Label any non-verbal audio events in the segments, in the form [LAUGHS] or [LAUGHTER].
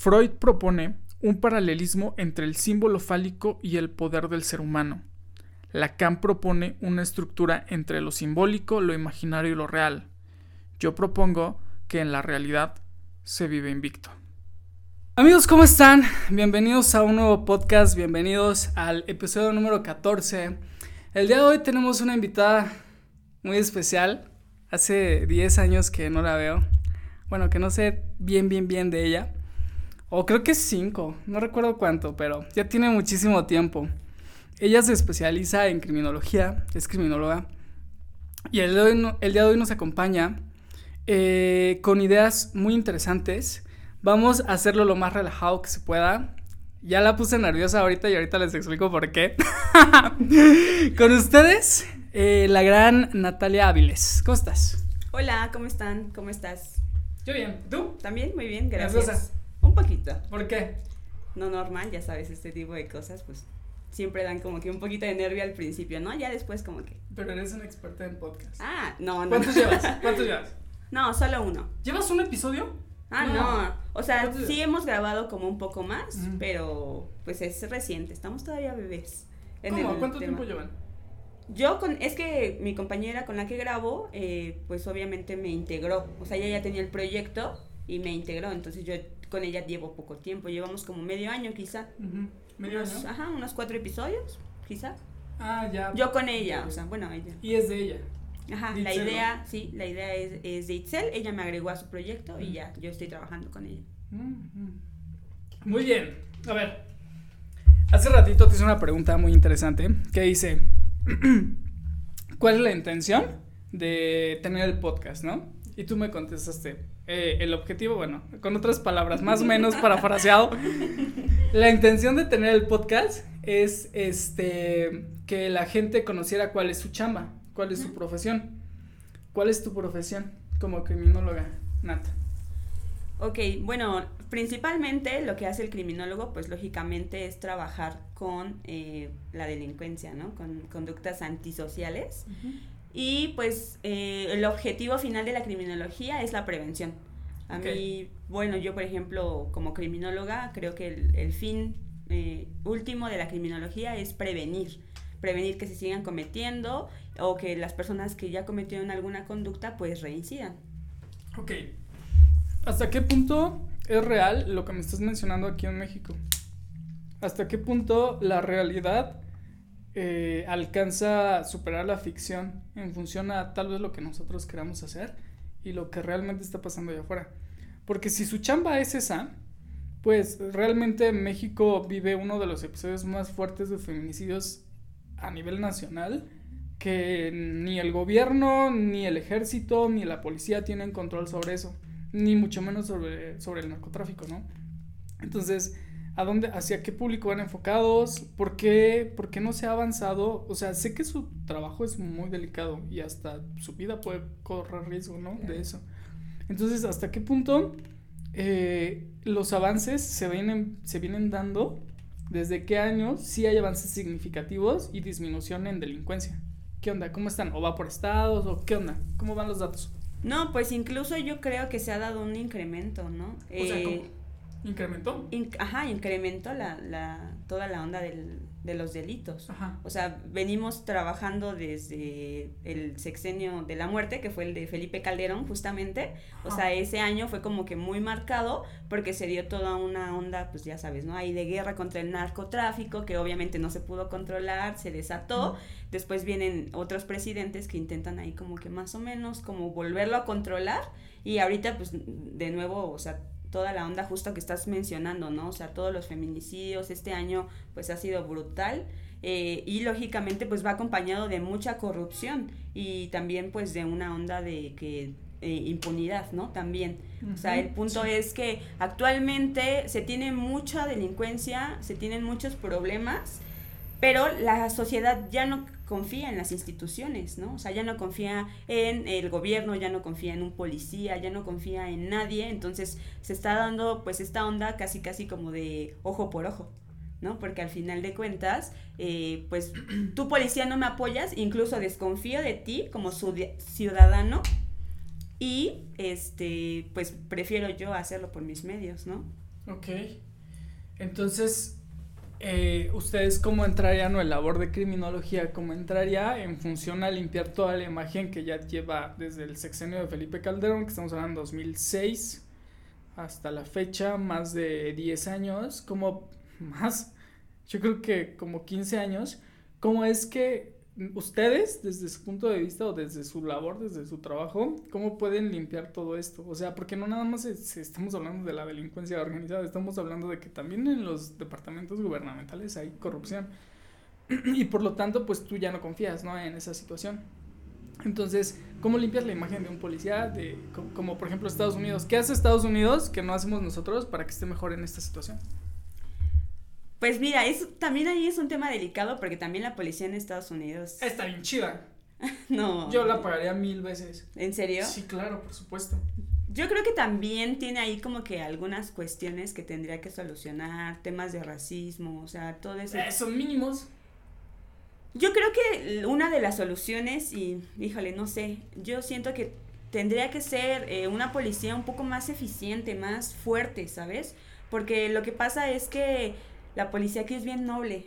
Freud propone un paralelismo entre el símbolo fálico y el poder del ser humano. Lacan propone una estructura entre lo simbólico, lo imaginario y lo real. Yo propongo que en la realidad se vive invicto. Amigos, ¿cómo están? Bienvenidos a un nuevo podcast, bienvenidos al episodio número 14. El día de hoy tenemos una invitada muy especial. Hace 10 años que no la veo. Bueno, que no sé bien, bien, bien de ella. O creo que es 5, no recuerdo cuánto, pero ya tiene muchísimo tiempo. Ella se especializa en criminología, es criminóloga. Y el, día de hoy nos acompaña eh, con ideas muy interesantes. Vamos a hacerlo lo más relajado que se pueda. Ya la puse nerviosa ahorita y ahorita les explico por qué. [LAUGHS] con ustedes, eh, la gran Natalia Áviles. ¿Cómo estás? Hola, ¿cómo están? ¿Cómo estás? Yo bien. ¿Tú? También, muy bien, gracias. Un poquito. ¿Por qué? No normal, ya sabes, este tipo de cosas, pues siempre dan como que un poquito de nervio al principio, ¿no? Ya después como que... Pero eres una experta en podcast. Ah, no, no. ¿Cuántos [LAUGHS] llevas? ¿Cuántos llevas? No, solo uno. ¿Llevas un episodio? Ah, no. O sea, sí hemos grabado como un poco más, pero pues es reciente. Estamos todavía bebés. ¿Cómo? ¿Cuánto tiempo llevan? Yo con, es que mi compañera con la que grabo, eh, pues obviamente me integró. O sea, ella ya tenía el proyecto y me integró. Entonces yo con ella llevo poco tiempo, llevamos como medio año quizá. ¿Medio año? Ajá, unos cuatro episodios, quizá. Ah, ya. Yo con ella, o sea, bueno, ella. Y es de ella. Ajá, la idea, sí, la idea es, es, de Itzel, ella me agregó a su proyecto y ya, yo estoy trabajando con ella. Muy bien, a ver, hace ratito te hice una pregunta muy interesante que dice, [CLEARS THROAT] ¿cuál es la intención de tener el podcast, no? Y tú me contestaste, eh, el objetivo, bueno, con otras palabras, más o menos parafraseado, la intención de tener el podcast es este que la gente conociera cuál es su chamba, cuál es su profesión. ¿Cuál es tu profesión como criminóloga, Nata? Ok, bueno, principalmente lo que hace el criminólogo, pues lógicamente es trabajar con eh, la delincuencia, ¿no? Con conductas antisociales. Y pues eh, el objetivo final de la criminología es la prevención. A mí, bueno, yo por ejemplo como criminóloga creo que el, fin eh, último de la criminología es prevenir, prevenir que se sigan cometiendo o que las personas que ya cometieron alguna conducta pues reincidan. Ok. ¿Hasta qué punto es real lo que me estás mencionando aquí en México? ¿Hasta qué punto la realidad eh, alcanza a superar la ficción en función a tal vez lo que nosotros queramos hacer y lo que realmente está pasando allá afuera. Porque si su chamba es esa, pues realmente México vive uno de los episodios más fuertes de feminicidios a nivel nacional que ni el gobierno, ni el ejército, ni la policía tienen control sobre eso, ni mucho menos sobre, sobre el narcotráfico, ¿no? Entonces, a dónde, hacia qué público van enfocados, ¿Por qué, por qué no se ha avanzado. O sea, sé que su trabajo es muy delicado y hasta su vida puede correr riesgo, ¿no? De eso. Entonces, ¿hasta qué punto eh, los avances se vienen, se vienen dando? ¿Desde qué años sí hay avances significativos y disminución en delincuencia? ¿Qué onda? ¿Cómo están? ¿O va por estados? ¿O qué onda? ¿Cómo van los datos? No, pues incluso yo creo que se ha dado un incremento, ¿no? O sea, eh, ¿Incrementó? ajá, incrementó la, la, toda la onda del, de los delitos. Ajá. O sea, venimos trabajando desde el sexenio de la muerte, que fue el de Felipe Calderón, justamente. O sea, ese año fue como que muy marcado porque se dio toda una onda, pues ya sabes, ¿no? Ahí de guerra contra el narcotráfico, que obviamente no se pudo controlar, se desató. Después vienen otros presidentes que intentan ahí como que más o menos como volverlo a controlar. Y ahorita, pues, de nuevo, o sea, toda la onda justo que estás mencionando, ¿no? O sea, todos los feminicidios, este año pues ha sido brutal eh, y lógicamente pues va acompañado de mucha corrupción y también pues de una onda de que eh, impunidad, ¿no? También. O sea, el punto es que actualmente se tiene mucha delincuencia, se tienen muchos problemas, pero la sociedad ya no confía en las instituciones, ¿no? O sea, ya no confía en el gobierno, ya no confía en un policía, ya no confía en nadie, entonces se está dando pues esta onda casi casi como de ojo por ojo, ¿no? Porque al final de cuentas, eh, pues [CLEARS THROAT] tú policía no me apoyas, incluso desconfío de ti como ciudadano y este pues prefiero yo hacerlo por mis medios, ¿no? Ok. Entonces, eh, ¿ustedes cómo entrarían o el labor de criminología, cómo entraría en función a limpiar toda la imagen que ya lleva desde el sexenio de Felipe Calderón, que estamos hablando de 2006, hasta la fecha, más de 10 años, como más, yo creo que como 15 años, ¿cómo es que ustedes, desde su punto de vista o desde su labor, desde su trabajo, cómo pueden limpiar todo esto? O sea, porque no nada más estamos hablando de la delincuencia organizada, estamos hablando de que también en los departamentos gubernamentales hay corrupción. y por lo tanto, pues tú ya no confías, ¿no? En esa situación. Entonces, ¿cómo limpias la imagen de un policía? De, como, por ejemplo Estados Unidos. ¿Qué hace Estados Unidos que no hacemos nosotros para que esté mejor en esta situación? Pues mira, es, también ahí es un tema delicado porque también la policía en Estados Unidos. Está bien chida. [LAUGHS] no. Yo la pagaría mil veces. ¿En serio? Sí, claro, por supuesto. Yo creo que también tiene ahí como que algunas cuestiones que tendría que solucionar, temas de racismo, o sea, todo eso. Eh, son mínimos. Yo creo que una de las soluciones, y híjole, no sé, yo siento que tendría que ser eh, una policía un poco más eficiente, más fuerte, ¿sabes? Porque lo que pasa es que la policía aquí es bien noble,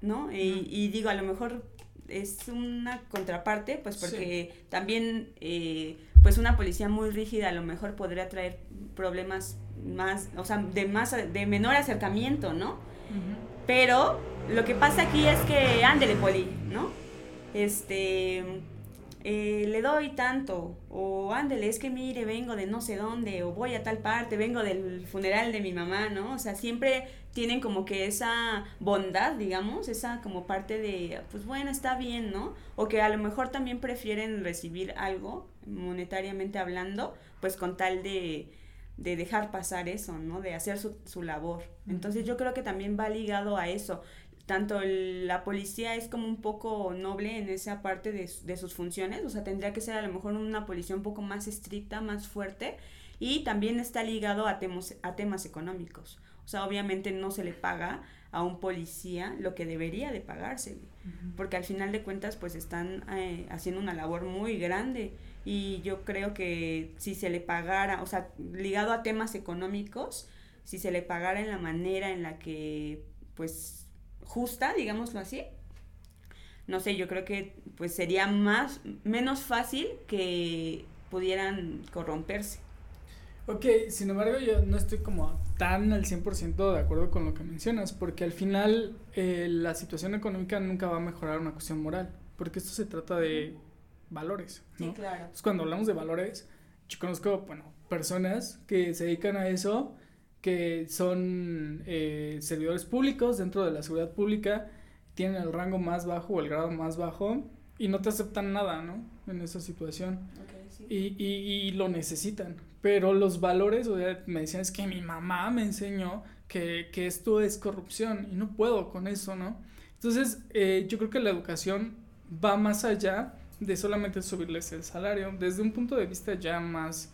¿no? Y, digo, a lo mejor es una contraparte, pues porque también, eh, pues una policía muy rígida a lo mejor podría traer problemas más, o sea, de más, de menor acercamiento, ¿no? Pero lo que pasa aquí es que, ándele, poli, ¿no? Este, eh, le doy tanto, o ándele, es que mire, vengo de no sé dónde, o voy a tal parte, vengo del funeral de mi mamá, ¿no? O sea, siempre tienen como que esa bondad, digamos, esa como parte de, pues bueno, está bien, ¿no? O que a lo mejor también prefieren recibir algo, monetariamente hablando, pues con tal de, de dejar pasar eso, ¿no? De hacer su, su labor. Entonces yo creo que también va ligado a eso tanto la policía es como un poco noble en esa parte de, de, sus funciones, o sea, tendría que ser a lo mejor una policía un poco más estricta, más fuerte, y también está ligado a, temas, a temas económicos. O sea, obviamente no se le paga a un policía lo que debería de pagarse, porque al final de cuentas pues están eh, haciendo una labor muy grande. Y yo creo que si se le pagara, o sea, ligado a temas económicos, si se le pagara en la manera en la que pues justa, digámoslo así, no sé, yo creo que pues sería más, menos fácil que pudieran corromperse. Ok, sin embargo yo no estoy como tan al 100% de acuerdo con lo que mencionas, porque al final eh, la situación económica nunca va a mejorar una cuestión moral, porque esto se trata de valores, ¿no? Sí, claro. Entonces cuando hablamos de valores, yo conozco, bueno, personas que se dedican a eso que son eh, servidores públicos dentro de la seguridad pública, tienen el rango más bajo o el grado más bajo y no te aceptan nada, ¿no? En esa situación. y, y, y, lo necesitan. Pero los valores, o sea, me decían, es que mi mamá me enseñó que, que esto es corrupción y no puedo con eso, ¿no? Entonces, eh, yo creo que la educación va más allá de solamente subirles el salario, desde un punto de vista ya más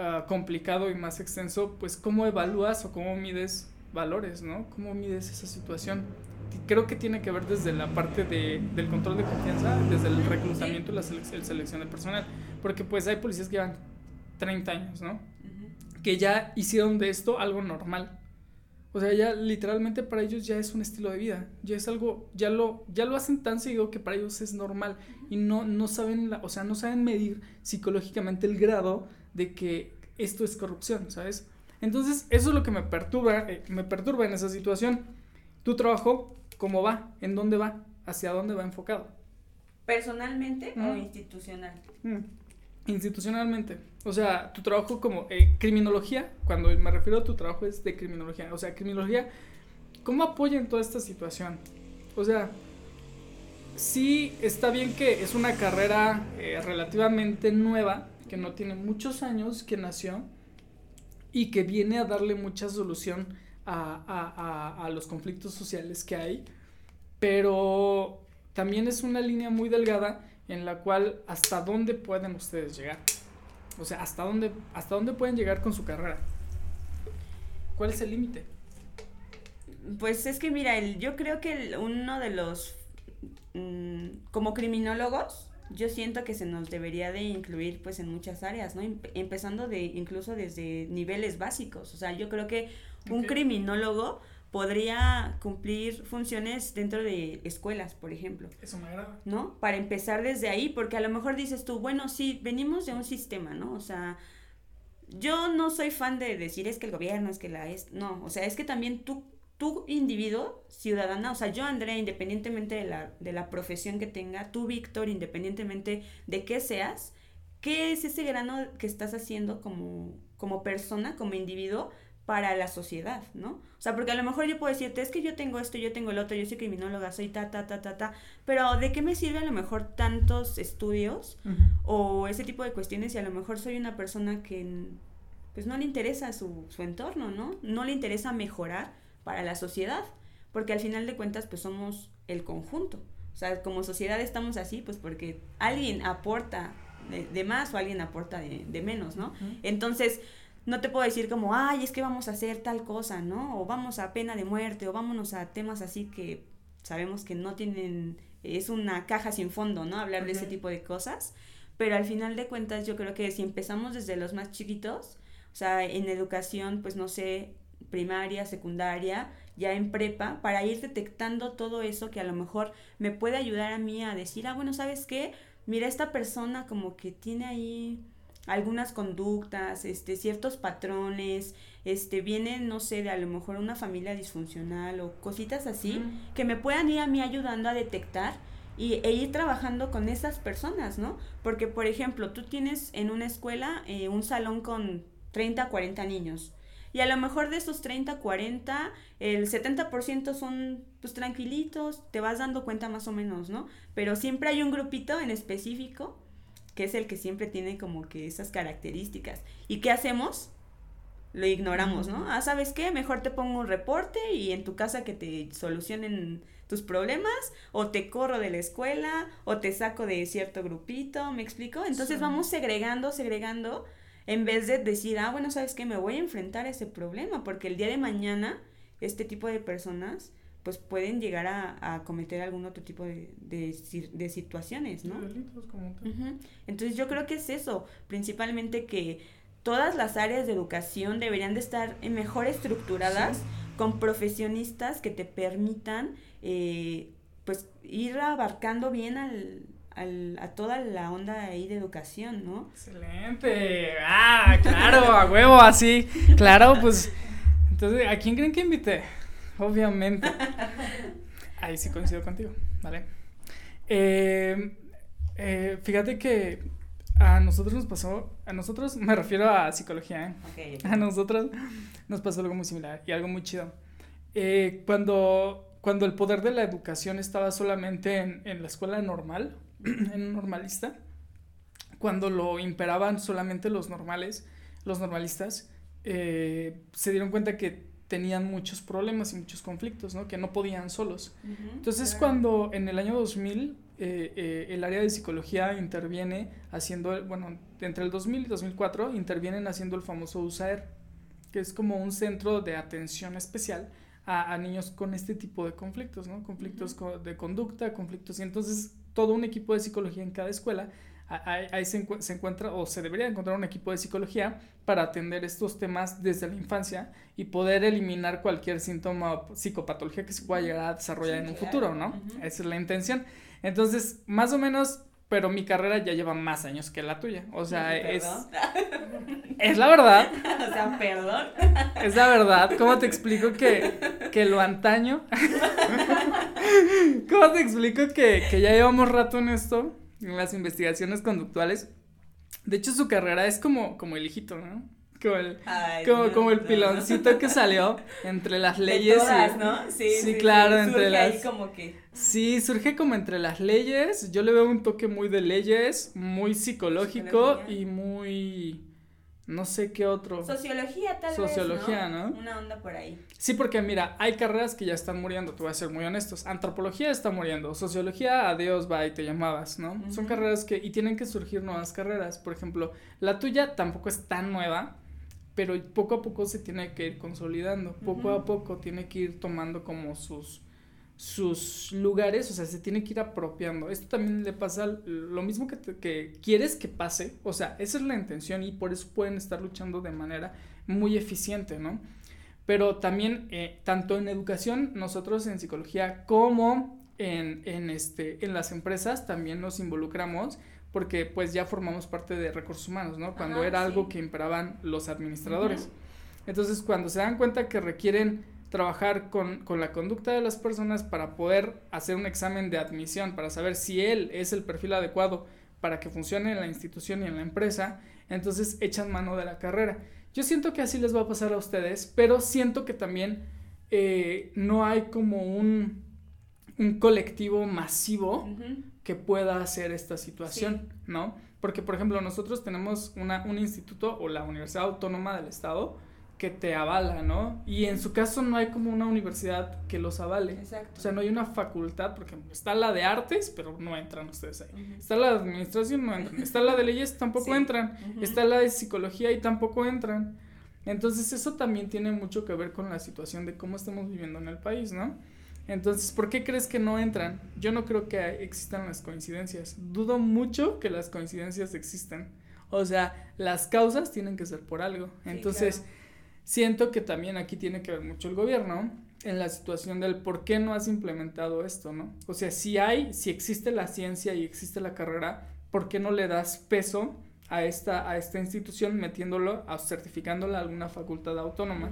Ah, complicado y más extenso, pues cómo evalúas o cómo mides valores, ¿no? ¿Cómo mides esa situación? Creo que tiene que ver desde la parte de, del control de confianza, desde el reclutamiento y la selección de personal, porque pues hay policías que llevan 30 años, ¿no? Que ya hicieron de esto algo normal. O sea, ya literalmente para ellos ya es un estilo de vida, ya es algo, ya lo, ya lo hacen tan seguido que para ellos es normal y no, no saben, la, o sea, no saben medir psicológicamente el grado de que esto es corrupción, ¿sabes? Entonces, eso es lo que me perturba, eh, me perturba en esa situación. Tu trabajo, ¿cómo va? ¿En dónde va? ¿Hacia dónde va enfocado? ¿Personalmente o institucional? Institucionalmente. O sea, tu trabajo como eh, criminología, cuando me refiero a tu trabajo es de criminología. O sea, criminología, ¿cómo apoya en toda esta situación? O sea, sí está bien que es una carrera eh, relativamente nueva, que no tiene muchos años que nació y que viene a darle mucha solución a, los conflictos sociales que hay, pero también es una línea muy delgada en la cual hasta dónde pueden ustedes llegar. O sea, hasta dónde, hasta dónde pueden llegar con su carrera. ¿Cuál es el límite? Pues es que mira, el, yo creo que uno de los, mm, como criminólogos, yo siento que se nos debería de incluir pues en muchas áreas, ¿no? Empezando de incluso desde niveles básicos. O sea, yo creo que un criminólogo podría cumplir funciones dentro de escuelas, por ejemplo. Eso me agrada. ¿No? Para empezar desde ahí, porque a lo mejor dices tú, bueno, sí, venimos de un sistema, ¿no? O sea, yo no soy fan de decir es que el gobierno, es que la es, no, o sea, es que también tú tú individuo, ciudadana, o sea, yo Andrea, independientemente de la, de la profesión que tenga, tú Víctor, independientemente de qué seas, ¿qué es ese grano que estás haciendo como, como persona, como individuo, para la sociedad, ¿no? O sea, porque a lo mejor yo puedo decirte, es que yo tengo esto, yo tengo el otro, yo soy criminóloga, soy ta, ta, ta, ta, ta, pero ¿de qué me sirve a lo mejor tantos estudios o ese tipo de cuestiones si a lo mejor soy una persona que pues no le interesa su, su entorno, ¿no? No le interesa mejorar para la sociedad, porque al final de cuentas pues somos el conjunto. O sea, como sociedad estamos así pues porque alguien aporta de, más o alguien aporta de, menos, ¿no? Entonces, no te puedo decir como, ay, es que vamos a hacer tal cosa, ¿no? O vamos a pena de muerte, o vámonos a temas así que sabemos que no tienen, es una caja sin fondo, ¿no? Hablar de ese tipo de cosas. Pero al final de cuentas yo creo que si empezamos desde los más chiquitos, o sea, en educación, pues no sé, primaria, secundaria, ya en prepa, para ir detectando todo eso que a lo mejor me puede ayudar a mí a decir, ah, bueno, ¿sabes qué? Mira, esta persona como que tiene ahí algunas conductas, este, ciertos patrones, este, vienen, no sé, de a lo mejor una familia disfuncional o cositas así, que me puedan ir a mí ayudando a detectar y, e ir trabajando con esas personas, ¿no? Porque, por ejemplo, tú tienes en una escuela eh, un salón con 30, 40 niños. Y a lo mejor de esos 30, 40, el 70% son pues tranquilitos, te vas dando cuenta más o menos, ¿no? Pero siempre hay un grupito en específico que es el que siempre tiene como que esas características. ¿Y qué hacemos? Lo ignoramos, ¿no? Ah, ¿sabes qué? Mejor te pongo un reporte y en tu casa que te solucionen tus problemas, o te corro de la escuela, o te saco de cierto grupito, ¿me explico? Entonces vamos segregando, segregando en vez de decir, ah, bueno, ¿sabes qué? Me voy a enfrentar a ese problema, porque el día de mañana este tipo de personas pues pueden llegar a, cometer algún otro tipo de, de, situaciones, ¿no? Entonces yo creo que es eso, principalmente que todas las áreas de educación deberían de estar mejor estructuradas con profesionistas que te permitan eh, pues ir abarcando bien al, a toda la onda ahí de educación, ¿no? Excelente. Ah, claro, a huevo, así. Claro, pues. Entonces, ¿a quién creen que invité? Obviamente. [LAUGHS] Ahí sí coincido contigo, ¿vale? Eh, eh, fíjate que a nosotros nos pasó, a nosotros me refiero a psicología, ¿eh? A nosotros nos pasó algo muy similar y algo muy chido. Eh, cuando, cuando el poder de la educación estaba solamente en, en la escuela normal, [CLEARS THROAT] en un normalista, cuando lo imperaban solamente los normales, los normalistas, eh, se dieron cuenta que tenían muchos problemas y muchos conflictos, ¿no? Que no podían solos. Entonces, cuando en el año 2000 eh, eh, el área de psicología interviene haciendo, bueno, entre el 2000 y 2004 intervienen haciendo el famoso USAER, que es como un centro de atención especial a, niños con este tipo de conflictos, ¿no? Conflictos de conducta, conflictos. Y entonces todo un equipo de psicología en cada escuela. Ahí, se, encuentra o se debería encontrar un equipo de psicología para atender estos temas desde la infancia y poder eliminar cualquier síntoma psicopatología que se pueda llegar a desarrollar en un futuro, ¿no? Esa es la intención. Entonces, más o menos, pero mi carrera ya lleva más años que la tuya. O sea, es. Es la verdad. [LAUGHS] O sea, perdón. Es la verdad. ¿Cómo te explico que, que lo antaño? [LAUGHS] ¿Cómo te explico que, que ya llevamos rato en esto? En las investigaciones conductuales. De hecho, su carrera es como, como el hijito, ¿no? Como el, como, como el piloncito que salió entre las leyes. ¿no? Sí, sí, claro, entre las. Ahí como que... Sí, surge como entre las leyes. Yo le veo un toque muy de leyes, muy psicológico y muy no sé qué otro. Sociología tal Sociología, vez, ¿no? Una onda por ahí. Sí, porque mira, hay carreras que ya están muriendo, te voy a ser muy honestos. Antropología está muriendo, sociología, adiós, bye, te llamabas, ¿no? Son carreras que, y tienen que surgir nuevas carreras. Por ejemplo, la tuya tampoco es tan nueva, pero poco a poco se tiene que ir consolidando, poco a poco tiene que ir tomando como sus sus lugares, o sea, se tiene que ir apropiando. Esto también le pasa lo mismo que, que quieres que pase, o sea, esa es la intención y por eso pueden estar luchando de manera muy eficiente, ¿no? Pero también, eh, tanto en educación, nosotros en psicología, como en, en, este, en las empresas, también nos involucramos porque pues ya formamos parte de recursos humanos, ¿no? Cuando era algo que imperaban los administradores. Entonces, cuando se dan cuenta que requieren trabajar con, con, la conducta de las personas para poder hacer un examen de admisión, para saber si él es el perfil adecuado para que funcione en la institución y en la empresa, entonces echan mano de la carrera. Yo siento que así les va a pasar a ustedes, pero siento que también eh, no hay como un, un colectivo masivo que pueda hacer esta situación, ¿no? Porque, por ejemplo, nosotros tenemos una, un instituto o la Universidad Autónoma del Estado, que te avala, ¿no? Y en su caso no hay como una universidad que los avale. Exacto. O sea, no hay una facultad, porque está la de artes, pero no entran ustedes ahí. Está la de administración, no entran. Está la de leyes, tampoco [LAUGHS] entran. Está la de psicología y tampoco entran. Entonces eso también tiene mucho que ver con la situación de cómo estamos viviendo en el país, ¿no? Entonces, ¿por qué crees que no entran? Yo no creo que existan las coincidencias. Dudo mucho que las coincidencias existan. O sea, las causas tienen que ser por algo. Entonces, Siento que también aquí tiene que ver mucho el gobierno en la situación del por qué no has implementado esto, ¿no? O sea, si hay, si existe la ciencia y existe la carrera, ¿por qué no le das peso a esta, a esta institución metiéndolo, a, certificándola a alguna facultad autónoma?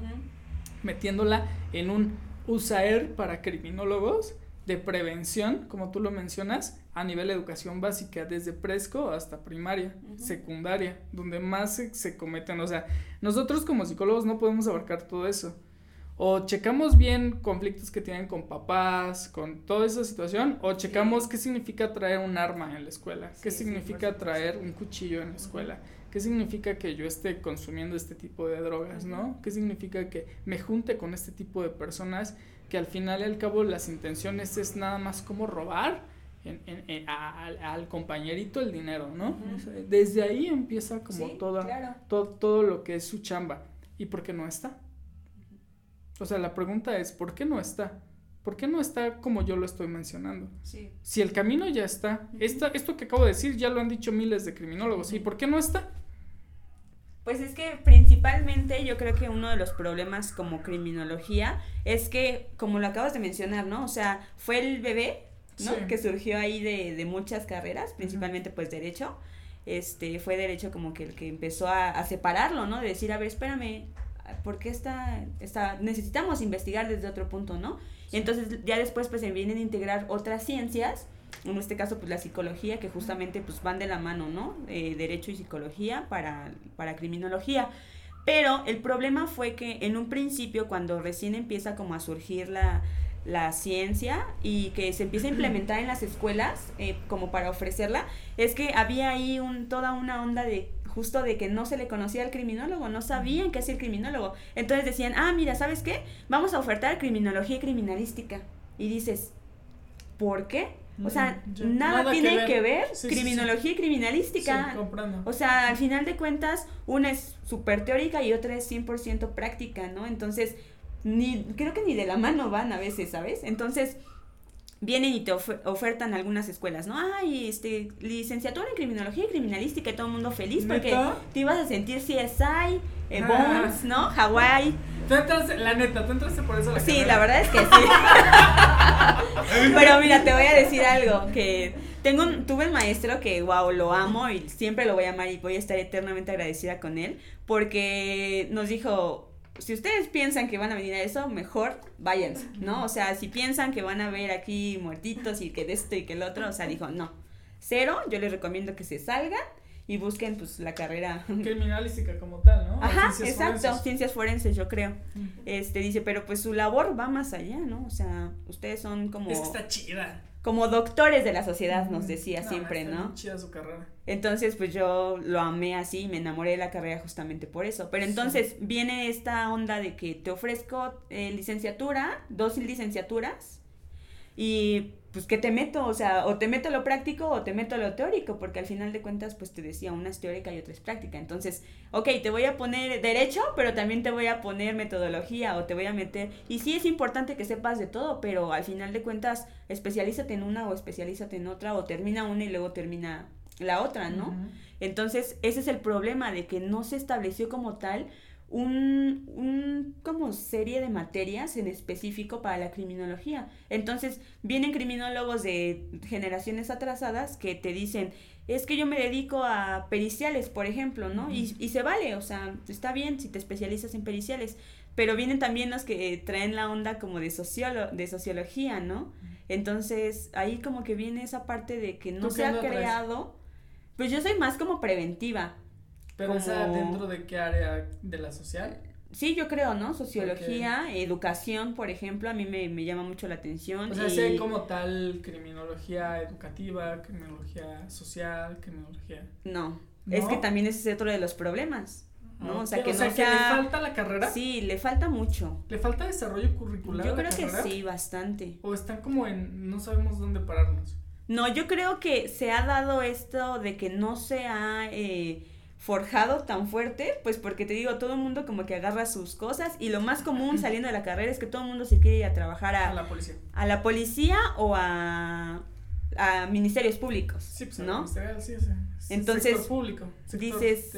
Metiéndola en un USAER para criminólogos de prevención, como tú lo mencionas, a nivel de educación básica, desde presco hasta primaria, secundaria, donde más se, cometen. O sea, nosotros como psicólogos no podemos abarcar todo eso. O checamos bien conflictos que tienen con papás, con toda esa situación, o checamos qué significa traer un arma en la escuela, qué significa traer un cuchillo en la escuela, qué significa que yo esté consumiendo este tipo de drogas, ¿no? ¿Qué significa que me junte con este tipo de personas que al final y al cabo las intenciones es nada más como robar al compañerito el dinero, ¿no? Desde ahí empieza como toda, todo, todo lo que es su chamba. ¿Y por qué no está? O sea, la pregunta es, ¿por qué no está? ¿Por qué no está como yo lo estoy mencionando? Si el camino ya está, esto que acabo de decir ya lo han dicho miles de criminólogos, ¿y por qué no está? Pues es que principalmente yo creo que uno de los problemas como criminología es que, como lo acabas de mencionar, ¿no? O sea, fue el bebé, ¿no? Que surgió ahí de, de muchas carreras, principalmente pues derecho. Este, fue derecho como que el que empezó a, a separarlo, ¿no? De decir, a ver, espérame, ¿por qué está, está, necesitamos investigar desde otro punto, ¿no? Entonces ya después pues se vienen a integrar otras ciencias en este caso pues la psicología que justamente pues van de la mano, ¿no? Eh, derecho y psicología para, para criminología. Pero el problema fue que en un principio cuando recién empieza como a surgir la, la ciencia y que se empieza a implementar en las escuelas eh, como para ofrecerla, es que había ahí un, toda una onda de justo de que no se le conocía al criminólogo, no sabían qué es el criminólogo. Entonces decían, ah, mira, ¿sabes qué? Vamos a ofertar criminología y criminalística. Y dices, ¿por qué? O sea, nada, tiene que ver, criminología y criminalística. o sea, al final de cuentas, una es súper teórica y otra es 100% práctica, ¿no? Entonces, ni creo que ni de la mano van a veces, ¿sabes? Entonces, vienen y te ofertan algunas escuelas, ¿no? Ay, este, licenciatura en criminología y criminalística y todo el mundo feliz porque te ibas a sentir CSI, eh, ah. Bones, ¿no? Hawaii. Tú entraste, la neta, tú entraste por eso la Sí, la verdad es que sí. [LAUGHS] [LAUGHS] Pero mira, te voy a decir algo, que tengo un, tuve un maestro que, wow, lo amo y siempre lo voy a amar y voy a estar eternamente agradecida con él, porque nos dijo, si ustedes piensan que van a venir a eso, mejor váyanse, ¿no? O sea, si piensan que van a ver aquí muertitos y que de esto y que el otro, o sea, dijo, no, cero, yo les recomiendo que se salgan y busquen pues la carrera [LAUGHS] criminalística como tal, ¿no? Ajá, exacto, ciencias forenses, yo creo. Este dice, pero pues su labor va más allá, ¿no? O sea, ustedes son como Es que está chida. Como doctores de la sociedad nos decía siempre, ¿no? Chida su carrera. Entonces, pues yo lo amé así, me enamoré de la carrera justamente por eso. Pero entonces viene esta onda de que te ofrezco eh, licenciatura, dos licenciaturas y pues, ¿qué te meto? O sea, o te meto lo práctico o te meto lo teórico, porque al final de cuentas, pues te decía, una es teórica y otra es práctica. Entonces, ok, te voy a poner derecho, pero también te voy a poner metodología o te voy a meter... Y sí es importante que sepas de todo, pero al final de cuentas, especialízate en una o especialízate en otra o termina una y luego termina la otra, ¿no? Entonces, ese es el problema de que no se estableció como tal un, un, como serie de materias en específico para la criminología. Entonces, vienen criminólogos de generaciones atrasadas que te dicen, es que yo me dedico a periciales, por ejemplo, ¿no? y, y, se vale, o sea, está bien si te especializas en periciales, pero vienen también los que traen la onda como de, sociolo de sociología, ¿no? Entonces, ahí como que viene esa parte de que no se ha creado, pues yo soy más como preventiva, ¿Pero esa dentro de qué área de la social? Sí, yo creo, ¿no? Sociología, educación, por ejemplo, a mí me, me, llama mucho la atención. O sea, sé como tal criminología educativa, criminología social, criminología. No, es que también ese es otro de los problemas. ¿no? O sea, que, no sea, que le falta la carrera. Sí, le falta mucho. ¿Le falta desarrollo curricular? Yo creo que sí, bastante. O están como en no sabemos dónde pararnos. No, yo creo que se ha dado esto de que no se ha eh, forjado tan fuerte, pues porque te digo, todo el mundo como que agarra sus cosas y lo más común saliendo de la carrera es que todo el mundo se quiere ir a trabajar a, a la policía. A la policía o a, a ministerios públicos, sí, pues, ¿no? Sí, sí, sí. Entonces, público, dices,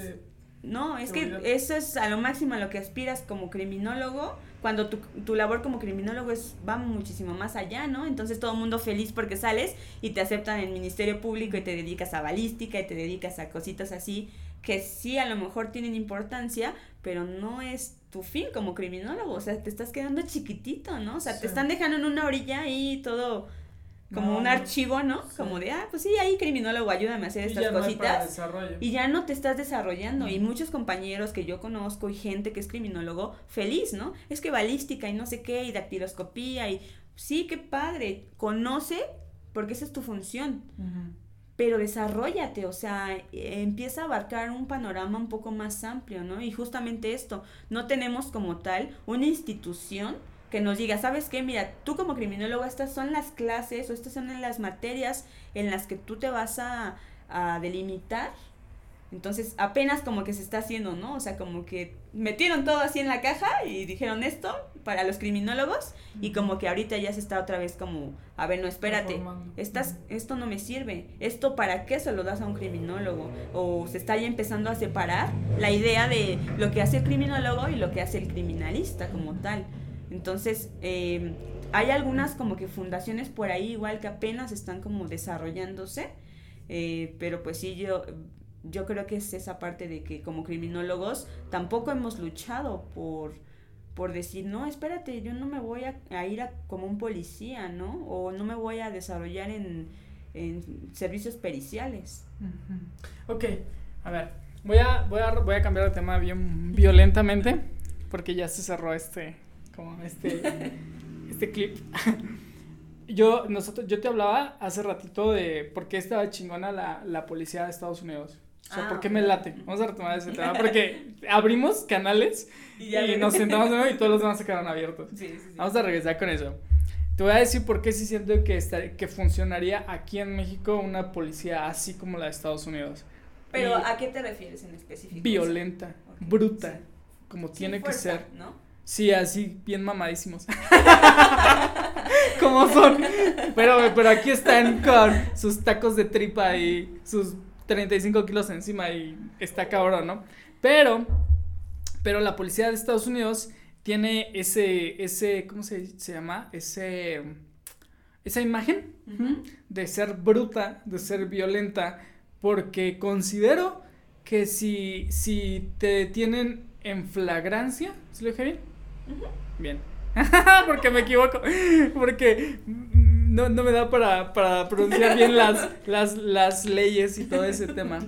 no, es que eso es a lo máximo a lo que aspiras como criminólogo, cuando tu, tu, labor como criminólogo es, va muchísimo más allá, ¿no? Entonces todo el mundo feliz porque sales y te aceptan en el Ministerio Público y te dedicas a balística y te dedicas a cositas así que sí a lo mejor tienen importancia, pero no es tu fin como criminólogo, o sea, te estás quedando chiquitito, ¿no? O sea, te están dejando en una orilla y todo como un archivo, ¿no? Como de, ah, pues sí, ahí criminólogo, ayúdame a hacer estas cositas. y ya no te estás desarrollando. Y muchos compañeros que yo conozco y gente que es criminólogo, feliz, ¿no? Es que balística y no sé qué, y dactiloscopía, y sí, qué padre, conoce, porque esa es tu función pero desarrollate, o sea, empieza a abarcar un panorama un poco más amplio, ¿no? Y justamente esto, no tenemos como tal una institución que nos diga, ¿sabes qué? Mira, tú como criminólogo, estas son las clases o estas son las materias en las que tú te vas a, a delimitar entonces apenas como que se está haciendo, ¿no? O sea, como que metieron todo así en la caja y dijeron esto para los criminólogos y como que ahorita ya se está otra vez como, a ver, no, espérate, estás, esto no me sirve, esto para qué se lo das a un criminólogo o se está ya empezando a separar la idea de lo que hace el criminólogo y lo que hace el criminalista como tal. Entonces, eh, hay algunas como que fundaciones por ahí igual que apenas están como desarrollándose, eh, pero pues sí, yo yo creo que es esa parte de que como criminólogos tampoco hemos luchado por, por decir, no, espérate, yo no me voy a, ir a, como un policía, ¿no? O no me voy a desarrollar en, en servicios periciales. Ok, a ver, voy a, voy, a, voy a cambiar de tema bien violentamente, porque ya se cerró este, como este, [LAUGHS] este clip. yo, nosotros, yo te hablaba hace ratito de por qué estaba chingona la, la policía de Estados Unidos. O sea, ¿por qué me late? Vamos a retomar ese tema. [LAUGHS] Porque abrimos canales y, nos sentamos y todos los demás se quedaron abiertos. Vamos a regresar con eso. Te voy a decir por qué sí siento que, que funcionaría aquí en México una policía así como la de Estados Unidos. Pero ¿a qué te refieres en específico? Violenta, bruta, como tiene que ser. ¿no? Sí, así, bien mamadísimos. [LAUGHS] [LAUGHS] como son. Pero, pero aquí están con sus tacos de tripa y sus 35 kilos encima y está cabrón, ¿no? Pero, pero la policía de Estados Unidos tiene ese, ese, ¿cómo se, llama? Ese, esa imagen de ser bruta, de ser violenta, porque considero que si, si te tienen en flagrancia, ¿se lo dije bien? Bien. [LAUGHS] porque me equivoco, porque no, no me da para, para pronunciar bien las, las, las leyes y todo ese tema.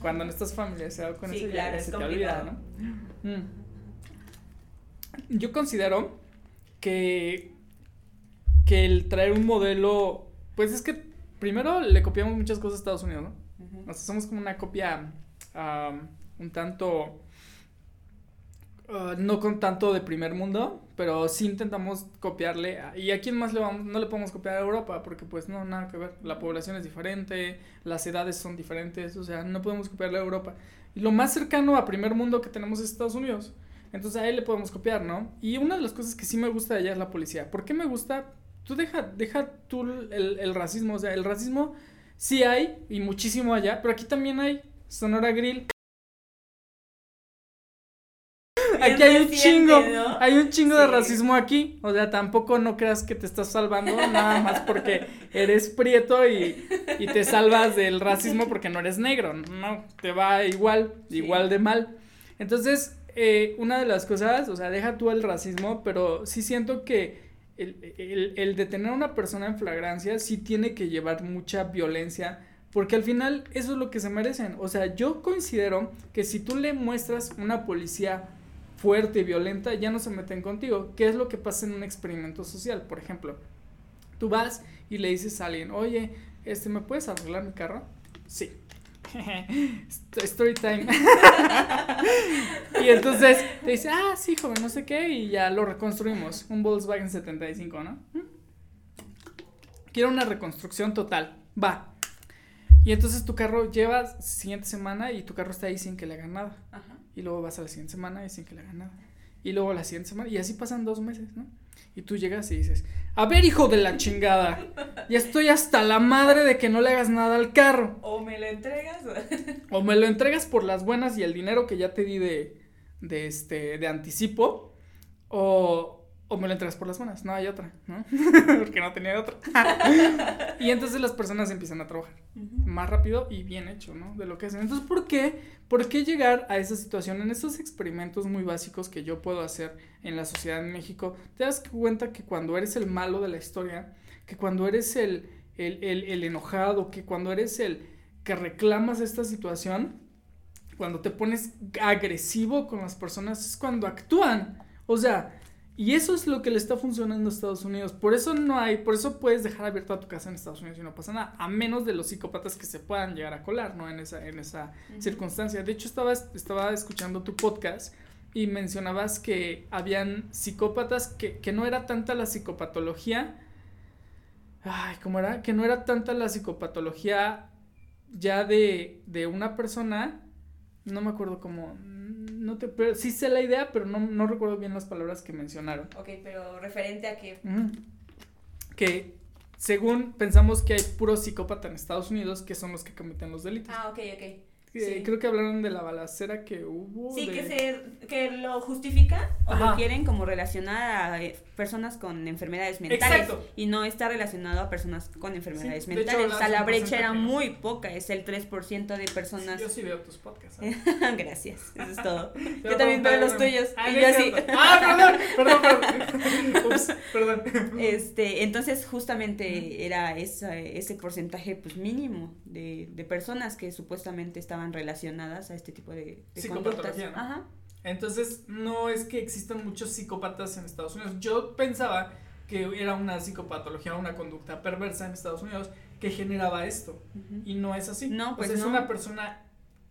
Cuando no estás familiarizado con eso, ya se te olvida, ¿no? Mm. Yo considero que, que el traer un modelo, pues es que primero le copiamos muchas cosas a Estados Unidos, ¿no? O sea, somos como una copia un tanto Uh, no con tanto de primer mundo, pero sí intentamos copiarle. ¿Y a quién más le vamos? No le podemos copiar a Europa porque pues no, nada que ver. La población es diferente, las edades son diferentes, o sea, no podemos copiarle a Europa. Y lo más cercano a primer mundo que tenemos es Estados Unidos. Entonces a él le podemos copiar, ¿no? Y una de las cosas que sí me gusta de allá es la policía. ¿Por qué me gusta? Tú deja, deja tú el, el racismo, o sea, el racismo sí hay y muchísimo allá, pero aquí también hay Sonora Grill [LAUGHS] aquí hay un chingo, hay un chingo de racismo aquí, o sea, tampoco no creas que te estás salvando nada más porque eres prieto y, y te salvas del racismo porque no eres negro, no, te va igual, igual de mal. Entonces, eh, una de las cosas, o sea, deja tú el racismo, pero sí siento que el, el, el detener a una persona en flagrancia sí tiene que llevar mucha violencia porque al final eso es lo que se merecen. O sea, yo considero que si tú le muestras una policía fuerte y violenta, ya no se meten contigo. ¿Qué es lo que pasa en un experimento social? Por ejemplo, tú vas y le dices a alguien, oye, este, ¿me puedes arreglar mi carro? Sí. [LAUGHS] Story time. [LAUGHS] y entonces te dice, ah, sí, joven, no sé qué, y ya lo reconstruimos. Un Volkswagen 75, ¿no? Quiero una reconstrucción total. Va. Y entonces tu carro lleva siguiente semana y tu carro está ahí sin que le hagan nada. Ajá y luego vas a la siguiente semana y sin que le hagan nada. Y luego la siguiente semana, y así pasan dos meses, ¿no? Y tú llegas y dices, a ver, hijo de la chingada, ya estoy hasta la madre de que no le hagas nada al carro. O me lo entregas. [LAUGHS] o me lo entregas por las buenas y el dinero que ya te di de, de este, de anticipo. O, o me lo entregas por las buenas, no hay otra, ¿no? [LAUGHS] Porque no tenía otra. [LAUGHS] y entonces las personas empiezan a trabajar más rápido y bien hecho, ¿no? De lo que hacen. Entonces, ¿por qué? ¿Por qué llegar a esa situación en estos experimentos muy básicos que yo puedo hacer en la sociedad en México? Te das cuenta que cuando eres el malo de la historia, que cuando eres el, el, el, el enojado, que cuando eres el que reclamas esta situación, cuando te pones agresivo con las personas, es cuando actúan. O sea, y eso es lo que le está funcionando a Estados Unidos. Por eso no hay, por eso puedes dejar abierta tu casa en Estados Unidos y no pasa nada, a menos de los psicópatas que se puedan llegar a colar, ¿no? En esa, en esa circunstancia. De hecho, estaba, estaba escuchando tu podcast y mencionabas que habían psicópatas que, que no era tanta la psicopatología. Ay, ¿cómo era? Que no era tanta la psicopatología ya de, de una persona. No me acuerdo cómo no te, pero sí sé la idea, pero no, no recuerdo bien las palabras que mencionaron. Ok, pero referente a qué. Que según pensamos que hay puro psicópata en Estados Unidos que son los que cometen los delitos. Ah, ok, ok. Creo que hablaron de la balacera que hubo. Sí, que, se, que lo justifican o lo quieren como relacionar a eh, personas con enfermedades mentales. Exacto. Y no está relacionado a personas con enfermedades mentales. o sea, la brecha era muy poca, es el 3% de personas. yo sí veo tus podcasts. [LAUGHS] Gracias, eso es todo. [LAUGHS] yo también veo los tuyos. Ah, y yo sí. ah, perdón, [LAUGHS] perdón, perdón. Ups, perdón. Este, entonces, justamente era esa, ese porcentaje pues mínimo de, de personas que supuestamente estaban relacionadas a este tipo de, de conductas. Ajá. Entonces, no es que existan muchos psicópatas en Estados Unidos. Yo pensaba que era una psicopatología, una conducta perversa en Estados Unidos que generaba esto. Y no es así. No, pues, es una persona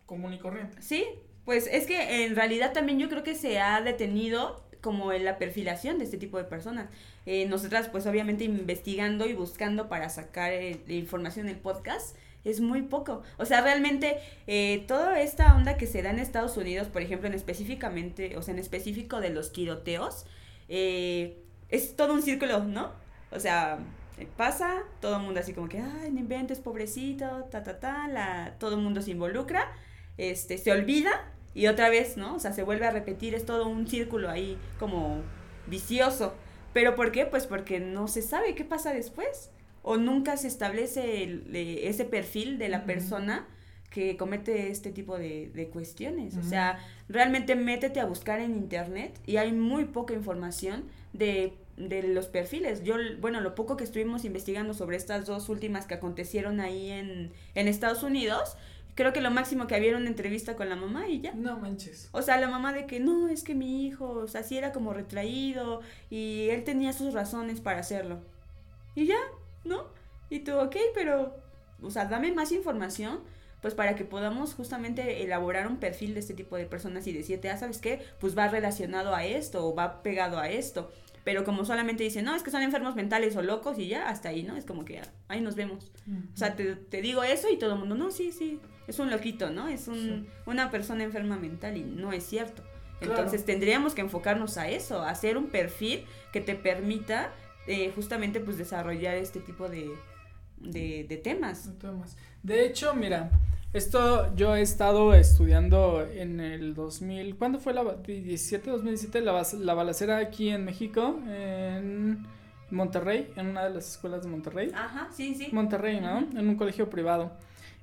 común y corriente. Sí, pues es que en realidad también yo creo que se ha detenido como en la perfilación de este tipo de personas. Eh, nosotras pues obviamente investigando y buscando para sacar eh, información en el podcast, es muy poco. O sea, realmente eh, toda esta onda que se da en Estados Unidos, por ejemplo, en específicamente, o sea, en específico de los tiroteos, eh, es todo un círculo, ¿no? O sea, pasa, todo el mundo así como que, ay, no inventes, pobrecito, ta, ta, ta, la, todo el mundo se involucra, este, se olvida y otra vez, ¿no? O sea, se vuelve a repetir, es todo un círculo ahí como vicioso. ¿Pero por qué? Pues porque no se sabe qué pasa después o nunca se establece ese perfil de la persona que comete este tipo de, cuestiones. O sea, realmente métete a buscar en internet y hay muy poca información de, los perfiles. Yo, bueno, lo poco que estuvimos investigando sobre estas dos últimas que acontecieron ahí en, en Estados Unidos, creo que lo máximo que había era una entrevista con la mamá y ya. No manches. O sea, la mamá de que no, es que mi hijo, o sea, sí era como retraído y él tenía sus razones para hacerlo. Y ya, ¿no? Y tú, ok, pero, o sea, dame más información pues para que podamos justamente elaborar un perfil de este tipo de personas y decirte, ah, ¿sabes qué? Pues va relacionado a esto o va pegado a esto. Pero como solamente dicen, no, es que son enfermos mentales o locos y ya, hasta ahí, ¿no? Es como que ahí nos vemos. O sea, te, te, digo eso y todo el mundo, no, sí, sí, es un loquito, ¿no? Es un, una persona enferma mental y no es cierto. Entonces tendríamos que enfocarnos a eso, a hacer un perfil que te permita eh, justamente pues desarrollar este tipo de, de, temas. De hecho, mira, esto yo he estado estudiando en el 2000, ¿cuándo fue la 17, 2017 la, la balacera aquí en México? En Monterrey, en una de las escuelas de Monterrey. Ajá, sí, sí. Monterrey, ¿no? En un colegio privado.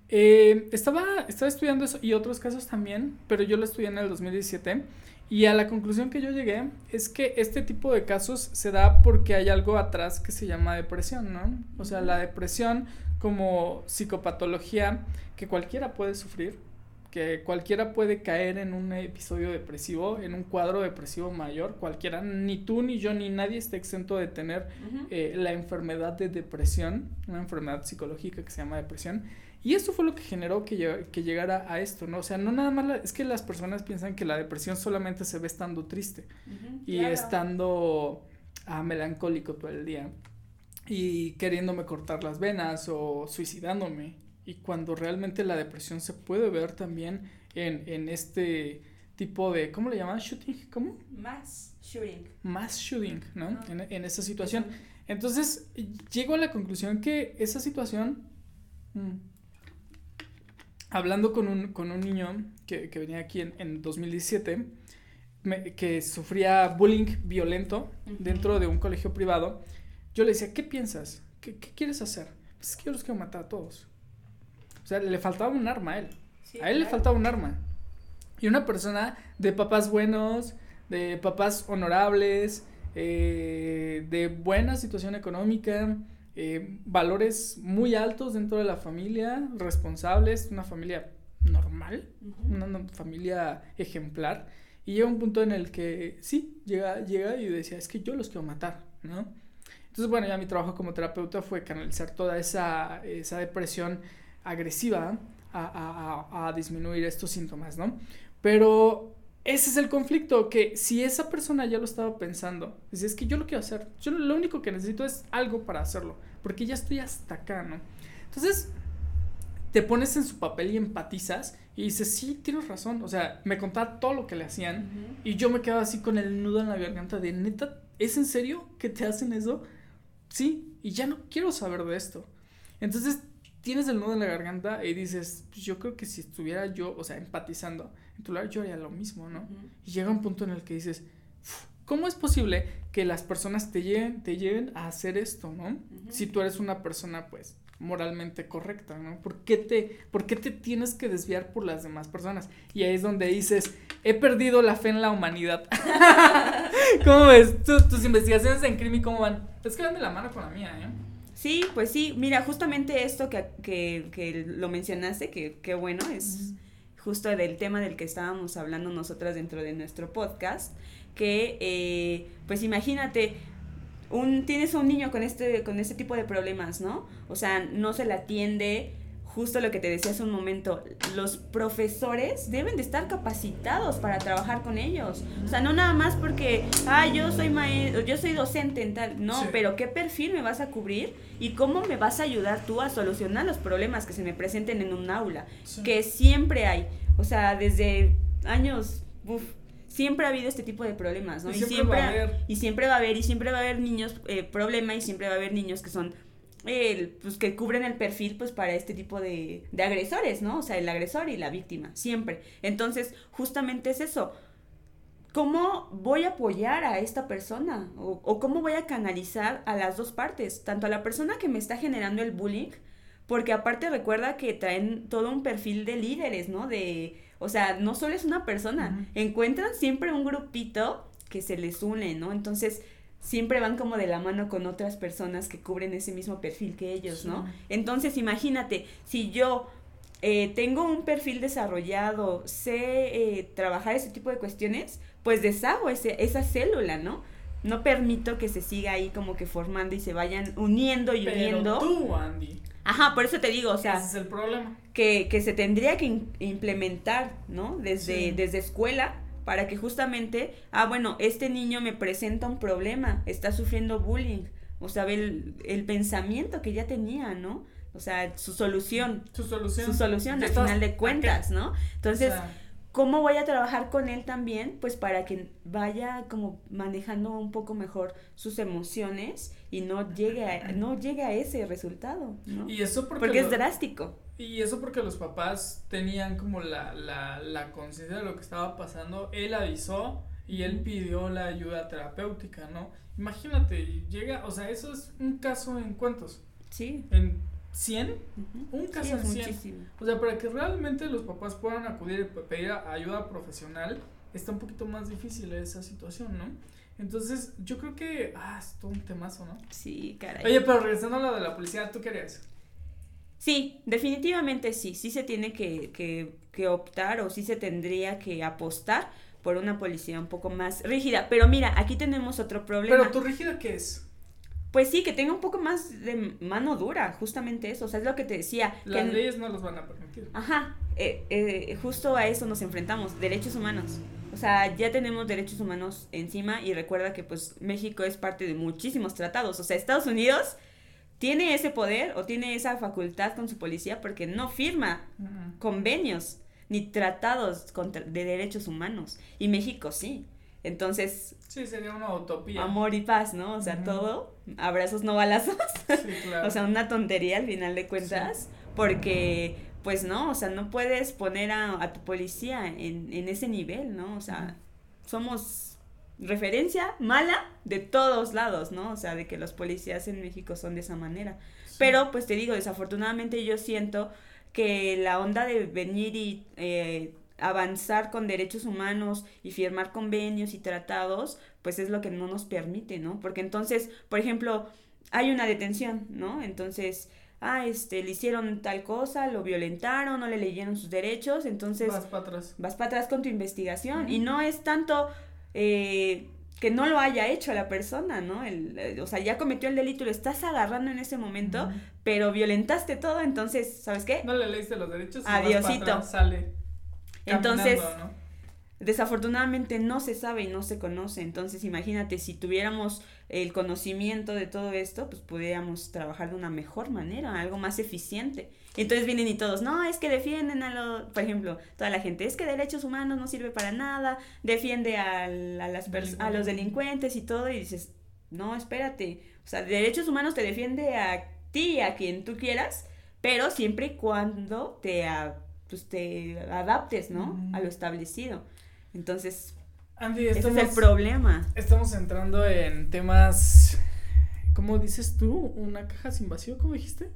Eh, estaba, estaba estudiando eso y otros casos también, pero yo lo estudié en el 2017 y a la conclusión que yo llegué es que este tipo de casos se da porque hay algo atrás que se llama depresión, ¿no? O sea, la depresión como psicopatología que cualquiera puede sufrir, que cualquiera puede caer en un episodio depresivo, en un cuadro depresivo mayor, cualquiera, ni tú, ni yo, ni nadie está exento de tener eh, la enfermedad de depresión, una enfermedad psicológica que se llama depresión. Y eso fue lo que generó que, que llegara a esto, ¿no? O sea, no nada más, es que las personas piensan que la depresión solamente se ve estando triste y estando ah, melancólico todo el día y queriéndome cortar las venas o suicidándome. Y cuando realmente la depresión se puede ver también en, en este tipo de, ¿cómo le llaman? Shooting, ¿cómo? Mass shooting. Mass shooting, ¿no? En, en, esa situación. Entonces, llego a la conclusión que esa situación... Mm, hablando con un, con un niño que, que venía aquí en, en 2017, que sufría bullying violento dentro de un colegio privado, yo le decía, ¿qué piensas? ¿Qué, qué quieres hacer? Pues es que yo los quiero matar a todos. O sea, le faltaba un arma a él. a él le faltaba un arma. Y una persona de papás buenos, de papás honorables, eh, de buena situación económica, eh, valores muy altos dentro de la familia, responsables, una familia normal, una, familia ejemplar. Y llega un punto en el que sí, llega, llega y decía, es que yo los quiero matar, ¿no? Entonces, bueno, ya mi trabajo como terapeuta fue canalizar toda esa, esa depresión agresiva a, a, a, disminuir estos síntomas, ¿no? Pero ese es el conflicto, que si esa persona ya lo estaba pensando, dice, es que yo lo quiero hacer, yo lo único que necesito es algo para hacerlo, porque ya estoy hasta acá, ¿no? Entonces, te pones en su papel y empatizas y dices, sí, tienes razón, o sea, me contaba todo lo que le hacían y yo me quedaba así con el nudo en la garganta de, neta, ¿es en serio que te hacen eso? Sí, y ya no quiero saber de esto. Entonces, tienes el nudo en la garganta y dices, pues yo creo que si estuviera yo, o sea, empatizando, en tu lugar yo haría lo mismo, ¿no? Y llega un punto en el que dices, ¿cómo es posible que las personas te lleven, te lleven a hacer esto, ¿no? Si tú eres una persona, pues, moralmente correcta, ¿no? ¿Por qué, te, ¿Por qué te tienes que desviar por las demás personas? Y ahí es donde dices, he perdido la fe en la humanidad. [LAUGHS] ¿Cómo ves? tus investigaciones en crimen, ¿cómo van? Es que van de la mano con la mía, ¿eh? Sí, pues sí, mira, justamente esto que, que, que lo mencionaste, que, bueno, es justo del tema del que estábamos hablando nosotras dentro de nuestro podcast, que eh, pues imagínate, un, tienes un niño con este, con este tipo de problemas, ¿no? O sea, no se le atiende, justo lo que te decía hace un momento, los profesores deben de estar capacitados para trabajar con ellos. O sea, no nada más porque, ah, yo soy maestro, yo soy docente en tal. No, pero ¿qué perfil me vas a cubrir y cómo me vas a ayudar tú a solucionar los problemas que se me presenten en un aula? Que siempre hay. O sea, desde años, uf, siempre ha habido este tipo de problemas, ¿no? Y, siempre, va a haber. Y siempre va a haber, y siempre va a haber niños, eh, problema, y siempre va a haber niños que son pues que cubren el perfil pues para este tipo de, de agresores, ¿no? O sea, el agresor y la víctima, siempre. Entonces, justamente es eso. ¿Cómo voy a apoyar a esta persona? O, o, cómo voy a canalizar a las dos partes, tanto a la persona que me está generando el bullying, porque aparte recuerda que traen todo un perfil de líderes, ¿no? De, o sea, no solo es una persona, encuentran siempre un grupito que se les une, ¿no? Entonces, siempre van como de la mano con otras personas que cubren ese mismo perfil que ellos, ¿no? Entonces, imagínate, si yo eh, tengo un perfil desarrollado, sé eh, trabajar ese tipo de cuestiones, pues deshago ese, esa célula, ¿no? No permito que se siga ahí como que formando y se vayan uniendo y Pero uniendo. Tú, Andy. Ajá, por eso te digo, o sea. Ese es el problema. que, que se tendría que implementar, ¿no? Desde, Sí. desde escuela para que justamente, ah, bueno, este niño me presenta un problema, está sufriendo bullying, o sea, ve el, el pensamiento que ya tenía, ¿no? O sea, su solución, Su solución. su solución al final de cuentas, ¿no? Entonces, O sea, ¿cómo voy a trabajar con él también? Pues para que vaya como manejando un poco mejor sus emociones y no llegue a, no llegue a ese resultado, ¿no? y eso porque, Porque es drástico. Y eso porque los papás tenían como la, la, la conciencia de lo que estaba pasando. Él avisó y él pidió la ayuda terapéutica, ¿no? Imagínate, llega, o sea, eso es un caso en cuántos, Sí. en 100, Ujú. un caso Sí, en es 100. muchísimo. O sea, para que realmente los papás puedan acudir y pe- pedir ayuda profesional, está un poquito más difícil esa situación, ¿no? Entonces, yo creo que, ah, es todo un temazo, ¿no? Sí, caray. Oye, pero regresando a lo de la policía, ¿tú querías? Sí, definitivamente sí. Sí se tiene que, que, que optar o sí se tendría que apostar por una policía un poco más rígida. Pero mira, aquí tenemos otro problema. Pero tu rígida, ¿qué es? Pues sí, que tenga un poco más de mano dura, justamente eso. O sea, es lo que te decía. que Las en- leyes no los van a permitir. Ajá, eh, eh, justo a eso nos enfrentamos, derechos humanos. O sea, ya tenemos derechos humanos encima y recuerda que pues México es parte de muchísimos tratados. O sea, Estados Unidos tiene ese poder o tiene esa facultad con su policía porque no firma convenios ni tratados contra- de derechos humanos. Y México sí. Entonces, Sí, sería una utopía. amor y paz, ¿no? O sea, todo, abrazos no balazos. Sí, claro. [LAUGHS] O sea, una tontería al final de cuentas, porque, pues no, o sea, no puedes poner a, a tu policía en, en ese nivel, ¿no? O sea, somos referencia mala de todos lados, ¿no? O sea, de que los policías en México son de esa manera. Sí. Pero, pues te digo, desafortunadamente yo siento que la onda de venir y eh, avanzar con derechos humanos y firmar convenios y tratados, pues es lo que no nos permite, ¿no? Porque entonces, por ejemplo, hay una detención, ¿no? Entonces, ah, este, le hicieron tal cosa, lo violentaron, no le leyeron sus derechos, entonces Vas para atrás. vas para atrás con tu investigación y no es tanto eh, que no lo haya hecho la persona, ¿no? El, eh, o sea, ya cometió el delito, lo estás agarrando en ese momento, pero violentaste todo, entonces, ¿sabes qué? No le leíste los derechos. y Adiosito. sale. Entonces, desafortunadamente no se sabe y no se conoce, entonces imagínate, si tuviéramos el conocimiento de todo esto, pues pudiéramos trabajar de una mejor manera, algo más eficiente. Entonces vienen y todos, no, es que defienden a los, por ejemplo, toda la gente, es que derechos humanos no sirve para nada, defiende al- a, las a los delincuentes y todo, y dices, no, espérate, o sea, derechos humanos te defiende a ti, a quien tú quieras, pero siempre y cuando te, a- pues, te adaptes, ¿no? A lo establecido. Entonces, Andy, ese estamos, es el problema. estamos entrando en temas. ¿Cómo dices tú? ¿Una caja sin vacío? ¿Cómo dijiste?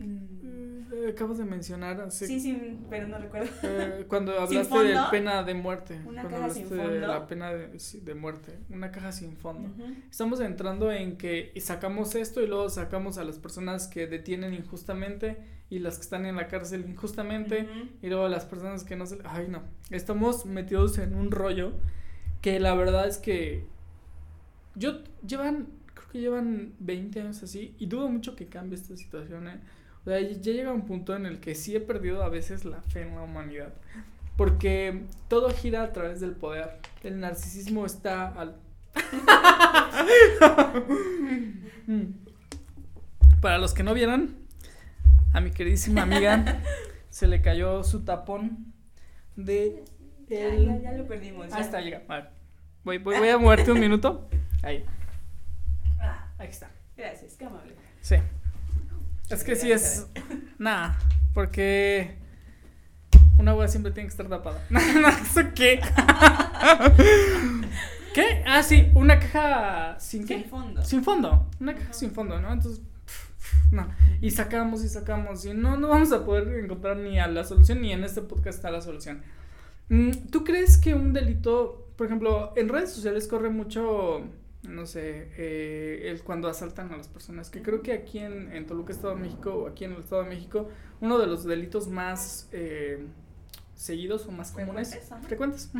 Eh, acabas de mencionar Sí, sí, pero no recuerdo. eh, cuando [LAUGHS] ¿Sin hablaste de pena de muerte. Una cuando caja sin hablaste de fondo. la pena de, sí, de muerte. Una caja sin fondo. Estamos entrando en que sacamos esto y luego sacamos a las personas que detienen injustamente y las que están en la cárcel injustamente y luego las personas que no se... Ay, no. Estamos metidos en un rollo que la verdad es que yo llevan, creo que llevan 20 años así y dudo mucho que cambie esta situación. ¿eh? O sea, ya llega un punto en el que sí he perdido a veces la fe en la humanidad. Porque todo gira a través del poder. El narcisismo está al... [LAUGHS] Para los que no vieron, a mi queridísima amiga [LAUGHS] se le cayó su tapón de Ya, el- ya, ya lo perdimos. Ahí está, llega. A ver. Voy, voy, voy a moverte un minuto. Ahí. Ah, Ahí está. gracias, qué amable. Sí. Es que sí es. Nada. Porque. Una hueá siempre tiene que estar tapada. [LAUGHS] ¿Eso qué? [LAUGHS] ¿Qué? Ah, sí. Una caja sin qué? Sin fondo. Sin fondo. Una caja sin fondo, ¿no? Entonces. No. Y sacamos y sacamos. Y no, no vamos a poder encontrar ni a la solución, ni en este podcast está la solución. Mm, ¿Tú crees que un delito, por ejemplo, en redes sociales corre mucho, no sé, eh, el cuando asaltan a las personas? Que creo que aquí en, en Toluca, Estado de México, o aquí en el Estado de México, uno de los delitos más eh, seguidos o más comunes, Frecuentes,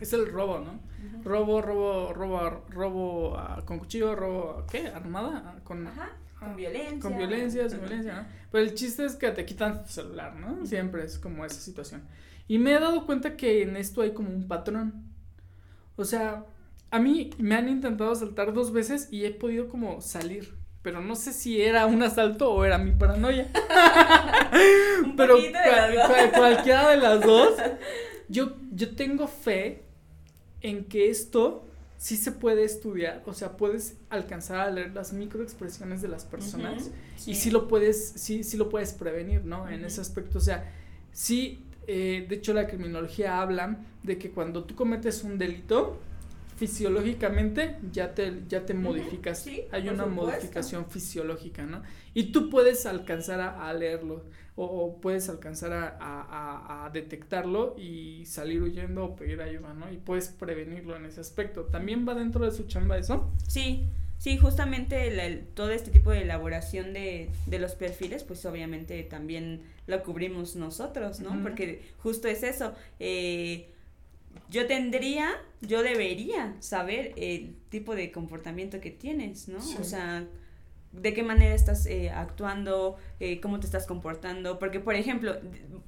es el robo, ¿no? Robo, robo, robo, robo ah, con cuchillo, robo, ¿qué? ¿Armada? Ah, Con, Ajá. con violencia. Con violencia, sin violencia, ¿no? Pero el chiste es que te quitan tu celular, ¿no? Siempre es como esa situación. Y me he dado cuenta que en esto hay como un patrón. O sea, a mí me han intentado asaltar dos veces y he podido como salir. Pero no sé si era un asalto o era mi paranoia. [LAUGHS] pero cualquiera de las dos. [LAUGHS] Yo, yo tengo fe en que esto sí se puede estudiar, o sea, puedes alcanzar a leer las microexpresiones de las personas y sí lo puedes, sí, sí lo puedes prevenir, ¿no? En ese aspecto, o sea, sí, eh, de hecho la criminología habla de que cuando tú cometes un delito, fisiológicamente ya te, ya te modificas, hay una modificación fisiológica, ¿no? Y tú puedes alcanzar a, leerlo o, puedes alcanzar a, a, detectarlo y salir huyendo o pedir ayuda, ¿no? Y puedes prevenirlo en ese aspecto. ¿También va dentro de su chamba eso? Sí, sí, justamente todo este tipo de elaboración de, de los perfiles, pues obviamente también lo cubrimos nosotros, ¿no? Porque justo es eso. Eh, yo tendría, yo debería saber el tipo de comportamiento que tienes, ¿no? O sea, de qué manera estás eh, actuando, eh, cómo te estás comportando, porque por ejemplo,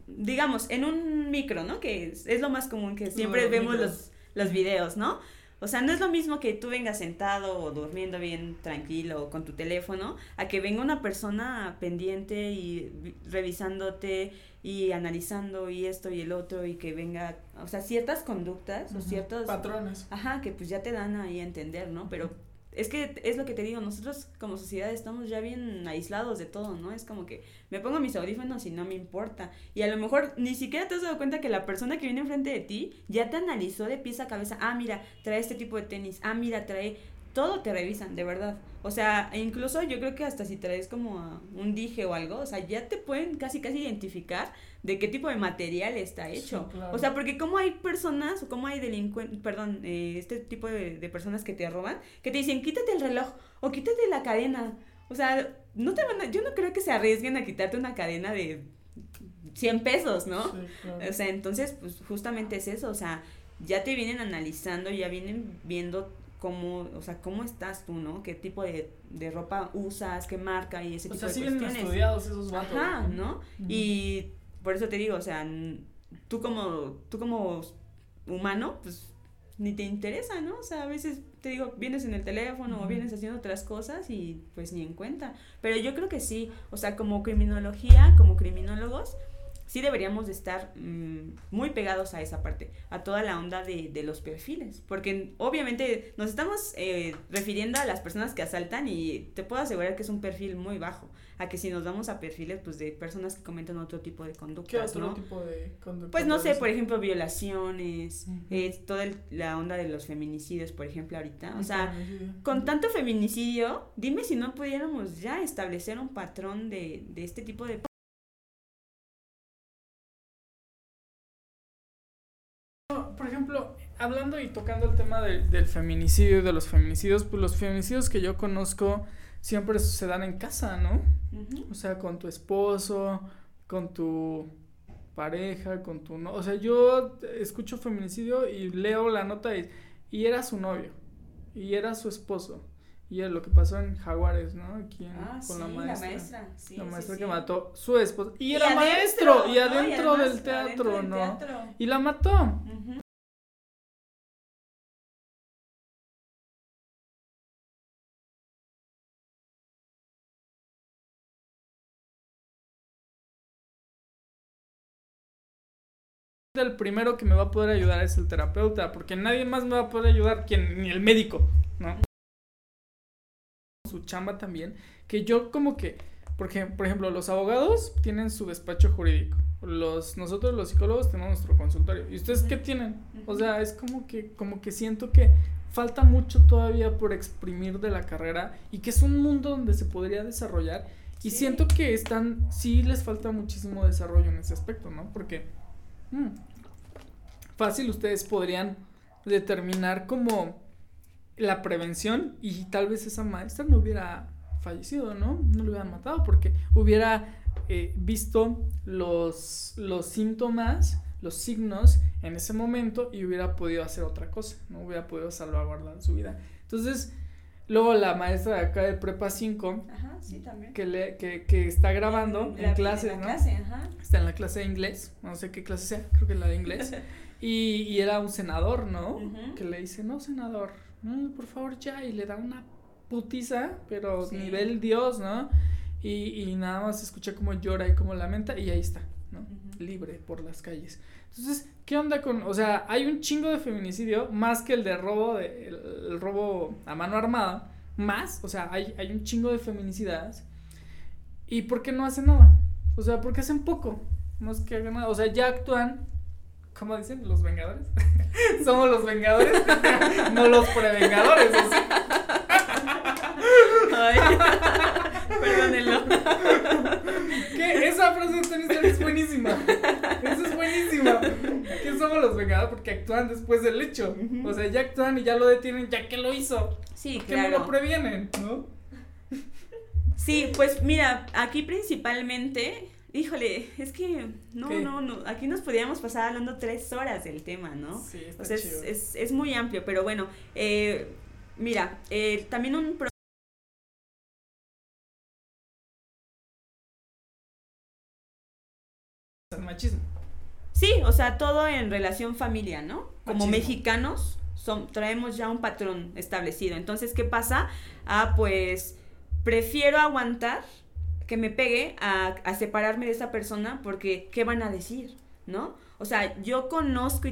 digamos, en un micro, ¿no? Que es, lo más común que siempre vemos los, los videos, ¿no? O sea, no es lo mismo que tú vengas sentado o durmiendo bien tranquilo con tu teléfono, a que venga una persona pendiente y revisándote y analizando y esto y el otro y que venga, o sea, ciertas conductas o ciertos patrones. Ajá, que pues ya te dan ahí a entender, ¿no? Pero es que es lo que te digo, nosotros como sociedad estamos ya bien aislados de todo, ¿no? Es como que me pongo mis audífonos y no me importa. Y a lo mejor ni siquiera te has dado cuenta que la persona que viene enfrente de ti ya te analizó de pies a cabeza. Ah, mira, trae este tipo de tenis. Ah, mira, trae todo te revisan, de verdad. O sea, e incluso yo creo que hasta si traes como un dije o algo, o sea, ya te pueden casi casi identificar de qué tipo de material está hecho. O sea, porque como hay personas o como hay delincuentes, perdón, eh, este tipo de, personas que te roban, que te dicen, quítate el reloj o quítate la cadena. O sea, no te van a, yo no creo que se arriesguen a quitarte una cadena de 100 pesos, ¿no? O sea, entonces, pues justamente es eso, o sea, ya te vienen analizando, ya vienen viendo cómo, o sea, cómo estás tú, ¿no? ¿Qué tipo de, de ropa usas, qué marca y ese tipo de cuestiones. estudiados esos vatos. Ajá, ¿no? Y por eso te digo, o sea, tú como, tú como humano, pues ni te interesa, ¿no? O sea, a veces te digo, vienes en el teléfono o vienes haciendo otras cosas y pues ni en cuenta. Pero yo creo que sí, o sea, como criminología, como criminólogos, sí deberíamos de estar mm, muy pegados a esa parte, a toda la onda de, de los perfiles, porque obviamente nos estamos eh, refiriendo a las personas que asaltan y te puedo asegurar que es un perfil muy bajo, a que si nos vamos a perfiles pues de personas que cometen otro tipo de conductas, ¿Qué otro tipo de conductas? Pues no sé, por ejemplo, violaciones, eh, toda la onda de los feminicidios, por ejemplo, ahorita, o sea, con tanto feminicidio, dime si no pudiéramos ya establecer un patrón de, de este tipo de hablando y tocando el tema del feminicidio y de los feminicidios, pues los feminicidios que yo conozco siempre se dan en casa, ¿no? O sea, con tu esposo, con tu pareja, con tu no, o sea, yo escucho feminicidio y leo la nota y, y era su novio y era su esposo. Y es lo que pasó en Jaguares, ¿no? Aquí ah, con la maestra. La maestra, sí, la maestra que mató su esposo. Y, era maestro, y adentro del teatro, ¿no? Y la mató. El primero que me va a poder ayudar es el terapeuta, porque nadie más me va a poder ayudar, quien, ni el médico, ¿no? Su chamba también, que yo como que, porque, por ejemplo, los abogados tienen su despacho jurídico, los, nosotros los psicólogos tenemos nuestro consultorio, ¿y ustedes qué tienen? O sea, es como que, como que siento que falta mucho todavía por exprimir de la carrera y que es un mundo donde se podría desarrollar y siento que están, sí les falta muchísimo desarrollo en ese aspecto, ¿no? Porque Mm. Fácil, ustedes podrían determinar como la prevención y tal vez esa maestra no hubiera fallecido, ¿no? No lo hubieran matado porque hubiera eh, visto los, los síntomas, los signos en ese momento y hubiera podido hacer otra cosa, no hubiera podido salvaguardar su vida. Entonces, Luego la maestra de acá de Prepa 5. Ajá, sí, también. Que, le, que, que está grabando en, clase, en ¿no? clase, ajá. Está en la clase de inglés, no sé qué clase sea, creo que la de inglés. [LAUGHS] y, y era un senador, ¿no? Que le dice, no, senador, no, por favor ya, y le da una putiza, pero Sí. nivel Dios, ¿no? Y, y nada más escucha como llora y como lamenta, y ahí está, ¿no? Ujú. Libre por las calles. Entonces, ¿qué onda con, o sea, hay un chingo de feminicidio, más que el de robo, de, el, el robo a mano armada, más, o sea, hay, hay un chingo de feminicidadas, ¿y por qué no hacen nada? O sea, porque hacen poco, no es que hagan nada, o sea, ya actúan, ¿cómo dicen? Los vengadores. [LAUGHS] Somos los vengadores, [LAUGHS] no los prevengadores. [LAUGHS] Ay, perdónenlo. Esa frase de Tony Stark es buenísima. Esa es buenísima. ¿Qué somos los vengadores? Porque actúan después del hecho. O sea, ya actúan y ya lo detienen, ya que lo hizo. Sí, Que no lo claro. previenen, ¿no? Sí, pues mira, aquí principalmente, híjole, es que no, ¿Qué? no, no, aquí nos podríamos pasar hablando tres horas del tema, ¿no? Sí, está O sea, es, es muy amplio, pero bueno, eh, mira, eh, también un machismo. Sí, o sea, todo en relación familia, ¿no? Como Machismo. mexicanos son, traemos ya un patrón establecido. Entonces, ¿qué pasa? Ah, pues prefiero aguantar que me pegue a, a separarme de esa persona porque ¿qué van a decir? ¿No? O sea, yo conozco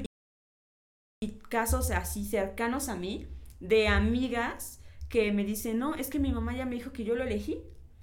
casos así cercanos a mí de amigas que me dicen, no, es que mi mamá ya me dijo que yo lo elegí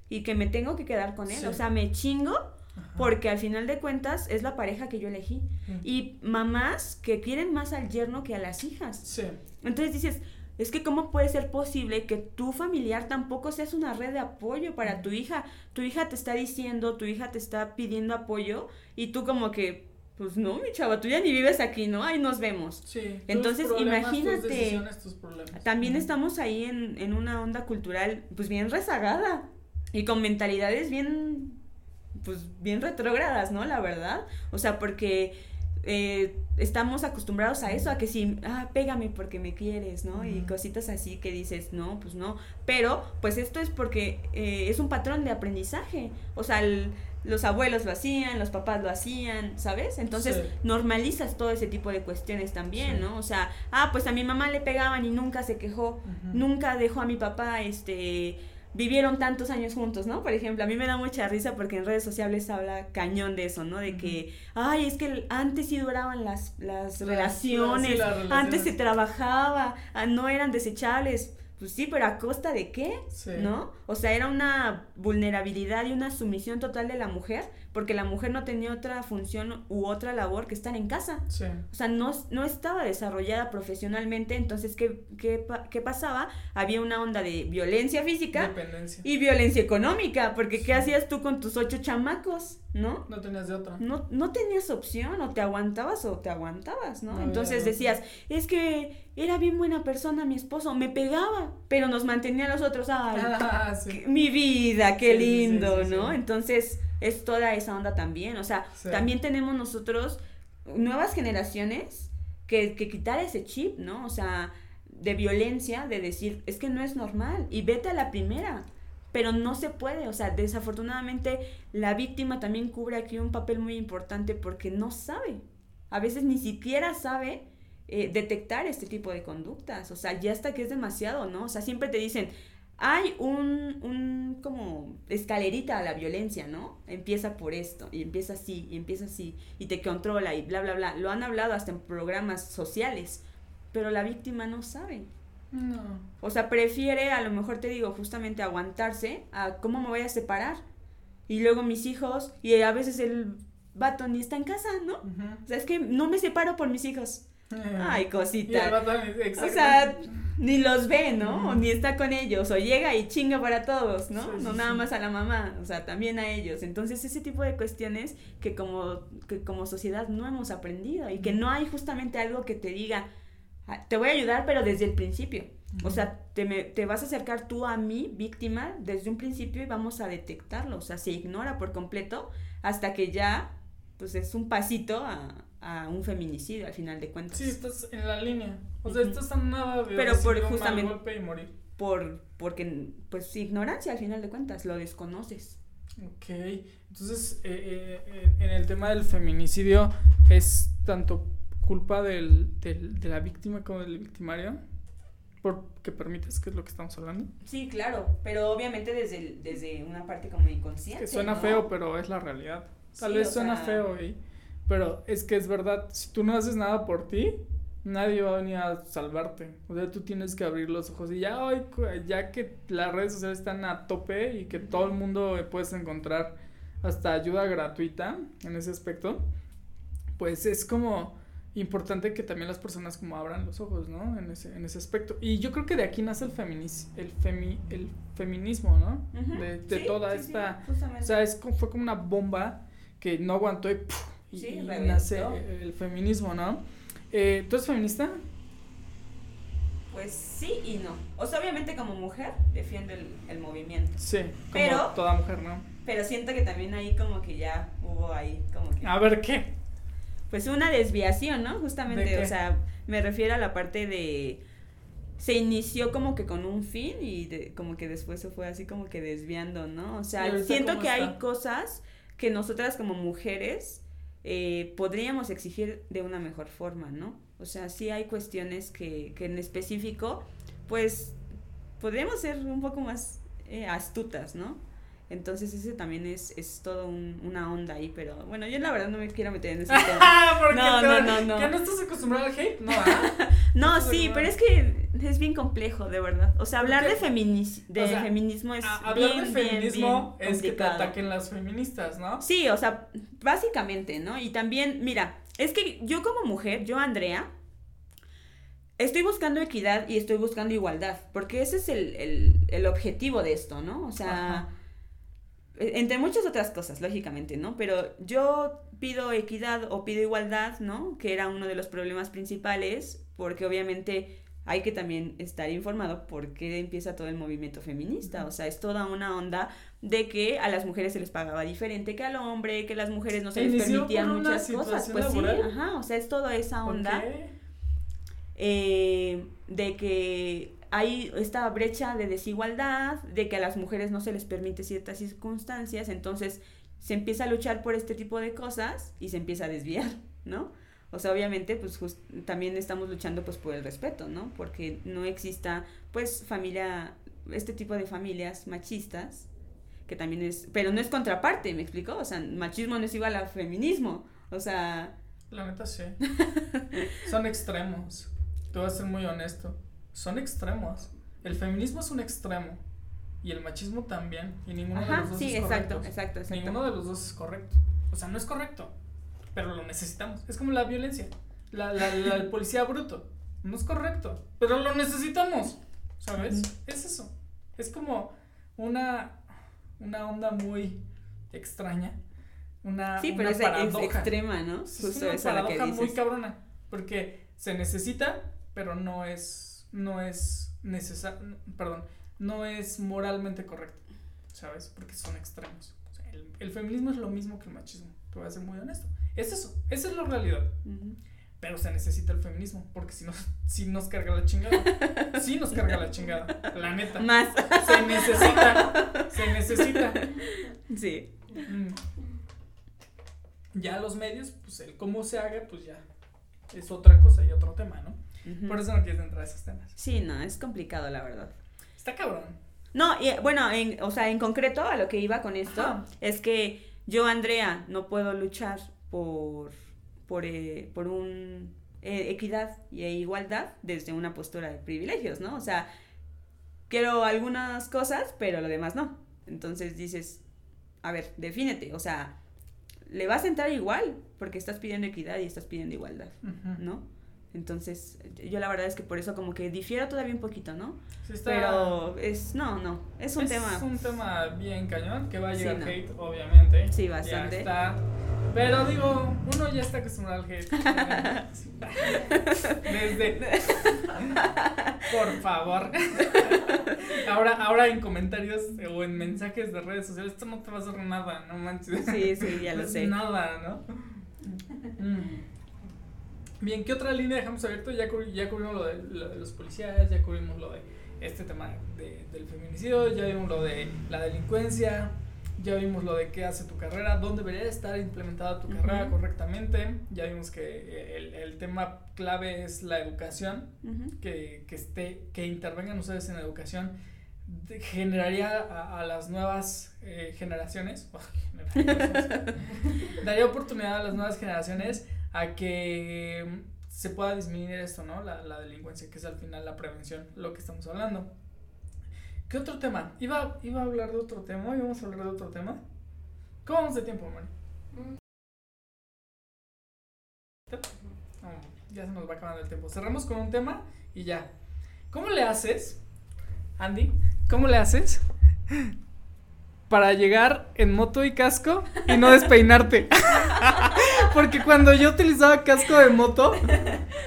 y que me tengo que quedar con él. Sí. O sea, me chingo Ajá. porque al final de cuentas es la pareja que yo elegí. Mm. Y mamás que quieren más al yerno que a las hijas. Sí. Entonces dices, es que cómo puede ser posible que tu familiar tampoco seas una red de apoyo para tu hija. Tu hija te está diciendo, tu hija te está pidiendo apoyo y tú como que, pues no, mi chava, tú ya ni vives aquí, ¿no? Ahí nos vemos. Sí. Tus Entonces, problemas, imagínate. Tus decisiones, tus problemas. También estamos ahí en, en una onda cultural pues bien rezagada y con mentalidades bien pues bien retrógradas, ¿no? La verdad. O sea, porque eh, estamos acostumbrados a eso, a que si, ah, pégame porque me quieres, ¿no? Y cositas así que dices, no, pues no. Pero, pues esto es porque eh, es un patrón de aprendizaje. O sea, el- los abuelos lo hacían, los papás lo hacían, ¿sabes? Entonces Sí. normalizas todo ese tipo de cuestiones también, Sí. ¿no? O sea, ah, pues a mi mamá le pegaban y nunca se quejó, nunca dejó a mi papá, este, vivieron tantos años juntos, ¿no? Por ejemplo, a mí me da mucha risa porque en redes sociales habla cañón de eso, ¿no? De que, ay, es que antes sí duraban las, las relaciones, sí, las antes relaciones. se trabajaba, ah, no eran desechables. Pues sí, pero a costa de qué? Sí. ¿No? O sea, era una vulnerabilidad y una sumisión total de la mujer, porque la mujer no tenía otra función u otra labor que estar en casa. Sí. O sea, no, no estaba desarrollada profesionalmente, entonces, ¿qué, qué, qué pasaba? Había una onda de violencia física y violencia económica, porque Sí. ¿qué hacías tú con tus ocho chamacos? ¿No? No tenías de otra. No, no tenías opción, o te aguantabas o te aguantabas, ¿no? Entonces decías, es que era bien buena persona mi esposo, me pegaba, pero nos mantenía a los otros, ay, Ah, sí. mi vida, qué Sí, lindo, sí, ¿no? Entonces es toda esa onda también, o sea, también tenemos nosotros nuevas generaciones que, que quitar ese chip, ¿no? O sea, de violencia, de decir, es que no es normal y vete a la primera. Pero no se puede, o sea, desafortunadamente la víctima también cubre aquí un papel muy importante porque no sabe. A veces ni siquiera sabe eh, detectar este tipo de conductas. O sea, ya hasta que es demasiado, ¿no? O sea, siempre te dicen, hay un, un como escalerita a la violencia, ¿no? Empieza por esto, y empieza así, y empieza así, y te controla, y bla, bla, bla. Lo han hablado hasta en programas sociales, pero la víctima no sabe. No. O sea, prefiere, a lo mejor te digo, justamente aguantarse a cómo me voy a separar. Y luego mis hijos, y a veces el vato ni está en casa, ¿no? Ujú. O sea, es que no me separo por mis hijos. [LAUGHS] Ay, cosita. O sea, ni los ve, ¿no? O ni está con ellos, o llega y chinga para todos, ¿no? Sí, sí, no nada sí. más a la mamá, o sea, también a ellos. Entonces, ese tipo de cuestiones que como, que como sociedad no hemos aprendido y que no hay justamente algo que te diga, "Ah, te voy a ayudar, pero desde el principio. O sea, te, me- te vas a acercar tú a mí, víctima, desde un principio y vamos a detectarlo. O sea, se ignora por completo hasta que ya, pues es un pasito a, a un feminicidio al final de cuentas. Sí, estás en la línea. O sea, Ujú. estás a nada de Pero por mal justamente- golpe y morir. por, porque, pues, ignorancia al final de cuentas, lo desconoces. Ok, entonces eh, eh, en el tema del feminicidio es tanto culpa del, del, de la víctima como del victimario porque permites que es lo que estamos hablando. Sí, claro, pero obviamente desde, desde una parte como inconsciente. Que suena feo, pero es la realidad. Tal vez suena feo, pero es que es verdad, si tú no haces nada por ti, nadie va a venir a salvarte. O sea, tú tienes que abrir los ojos y ya hoy, ya que las redes sociales están a tope y que todo el mundo puedes encontrar hasta ayuda gratuita en ese aspecto, pues es como importante que también las personas como abran los ojos, ¿no? En ese, en ese aspecto. Y yo creo que de aquí nace el, feminis el, femi el feminismo, ¿no? De, de toda esta... o sea, es, fue como una bomba que no aguantó y, y nace el feminismo, ¿no? Eh, ¿Tú eres feminista? Pues sí y no. O sea, obviamente como mujer defiendo el, el movimiento. Sí, como pero, toda mujer, ¿no? Pero siento que también ahí como que ya hubo ahí como que... A ver, ¿qué? Pues una desviación, ¿no? Justamente, o sea, me refiero a la parte de... Se inició como que con un fin y de, como que después se fue así como que desviando, ¿no? O sea, siento que hay cosas que nosotras como mujeres eh, podríamos exigir de una mejor forma, ¿no? O sea, sí hay cuestiones que, que en específico, pues, podríamos ser un poco más eh, astutas, ¿no? Entonces ese también es, es todo un, una onda ahí, pero bueno, yo la verdad no me quiero meter en [LAUGHS] ese tema. no, no, no, no. ¿Que no estás acostumbrada al hate? No, [LAUGHS] ¿ah? no, sí, pero es que es bien complejo, de verdad. O sea, hablar de, feminis de feminismo es hablar de feminismo es que te ataquen las feministas, ¿no? Sí, o sea, básicamente, ¿no? Y también, mira, es que yo como mujer, yo Andrea, estoy buscando equidad y estoy buscando igualdad, porque ese es el, el, el objetivo de esto, ¿no? O sea... entre muchas otras cosas, lógicamente, ¿no? Pero yo pido equidad o pido igualdad, ¿no? Que era uno de los problemas principales, porque obviamente hay que también estar informado por qué empieza todo el movimiento feminista. O sea, es toda una onda de que a las mujeres se les pagaba diferente que al hombre, que las mujeres no se les permitían muchas cosas. Pues sí, ajá, o sea, es toda esa onda. Eh, de que hay esta brecha de desigualdad, de que a las mujeres no se les permite ciertas circunstancias, entonces se empieza a luchar por este tipo de cosas y se empieza a desviar, ¿no? O sea, obviamente, pues también estamos luchando pues por el respeto, ¿no? Porque no exista, pues, familia, este tipo de familias machistas, que también es, pero no es contraparte, ¿me explico? O sea, machismo no es igual a feminismo, o sea... La neta sí. [LAUGHS] Son extremos. Te voy a ser muy honesto son extremos. El feminismo es un extremo y el machismo también y ninguno de los dos es exacto, correcto. Exacto, exacto. Ninguno de los dos es correcto. O sea, no es correcto, pero lo necesitamos. Es como la violencia, la, la, el policía bruto. No es correcto, pero lo necesitamos. ¿Sabes? Es eso. Es como una, una onda muy extraña. Una, sí, pero es, extrema, ¿no? es una paradoja muy cabrona. Porque se necesita, pero no es no es necesario, perdón, no es moralmente correcto, ¿sabes? Porque son extremos. el, feminismo es lo mismo que el machismo, te voy a ser muy honesto. Es eso, esa es la realidad. Pero se necesita el feminismo, porque si no, si nos carga la chingada. Sí nos carga la chingada, la neta. Más. Se necesita, se necesita. Sí. Mm. Ya los medios, pues el cómo se haga, pues ya es otra cosa y otro tema, ¿no? Por eso no quieres entrar a esos temas. Sí, no, es complicado, la verdad. Está cabrón. No, y, bueno, en, o sea, en concreto a lo que iba con esto es que yo, Andrea, no puedo luchar por, por, eh, por un eh, equidad e igualdad desde una postura de privilegios, ¿no? O sea, quiero algunas cosas, pero lo demás no. Entonces dices, a ver, defínete, o sea, le vas a entrar igual porque estás pidiendo equidad y estás pidiendo igualdad, ¿no? Entonces, yo la verdad es que por eso como que difiero todavía un poquito, ¿no? Sí está... Pero es, no, no, es un tema. Es un tema bien cañón, que va a llegar hate, obviamente. Sí, bastante. está. Pero digo, uno ya está acostumbrado al hate. [LAUGHS] Desde. Por favor. Ahora, ahora en comentarios o en mensajes de redes sociales, esto no te va a hacer nada, no manches. Sí, sí, ya lo sé. Nada, ¿no? Mm. Bien, ¿qué otra línea dejamos abierto? Ya, ya cubrimos lo de, los policías, ya cubrimos lo de este tema de, del feminicidio, ya vimos lo de la delincuencia, ya vimos lo de qué hace tu carrera, dónde debería estar implementada tu carrera correctamente, ya vimos que el, el tema clave es la educación, que, que, esté, que intervengan ustedes en la educación, de- generaría a, a las nuevas eh, generaciones, [LAUGHS] [LAUGHS] daría oportunidad a las nuevas generaciones a que mm, se pueda disminuir esto, ¿no? La, la delincuencia, que es al final la prevención, lo que estamos hablando. ¿Qué otro tema? Iba, iba a hablar de otro tema, íbamos a hablar de otro tema. ¿Cómo vamos de tiempo, Mari? No, ya se nos va acabando el tiempo. Cerramos con un tema y ya. ¿Cómo le haces, Andy? ¿Cómo le haces para llegar en moto y casco y no despeinarte? [LAUGHS] Porque cuando yo utilizaba casco de moto,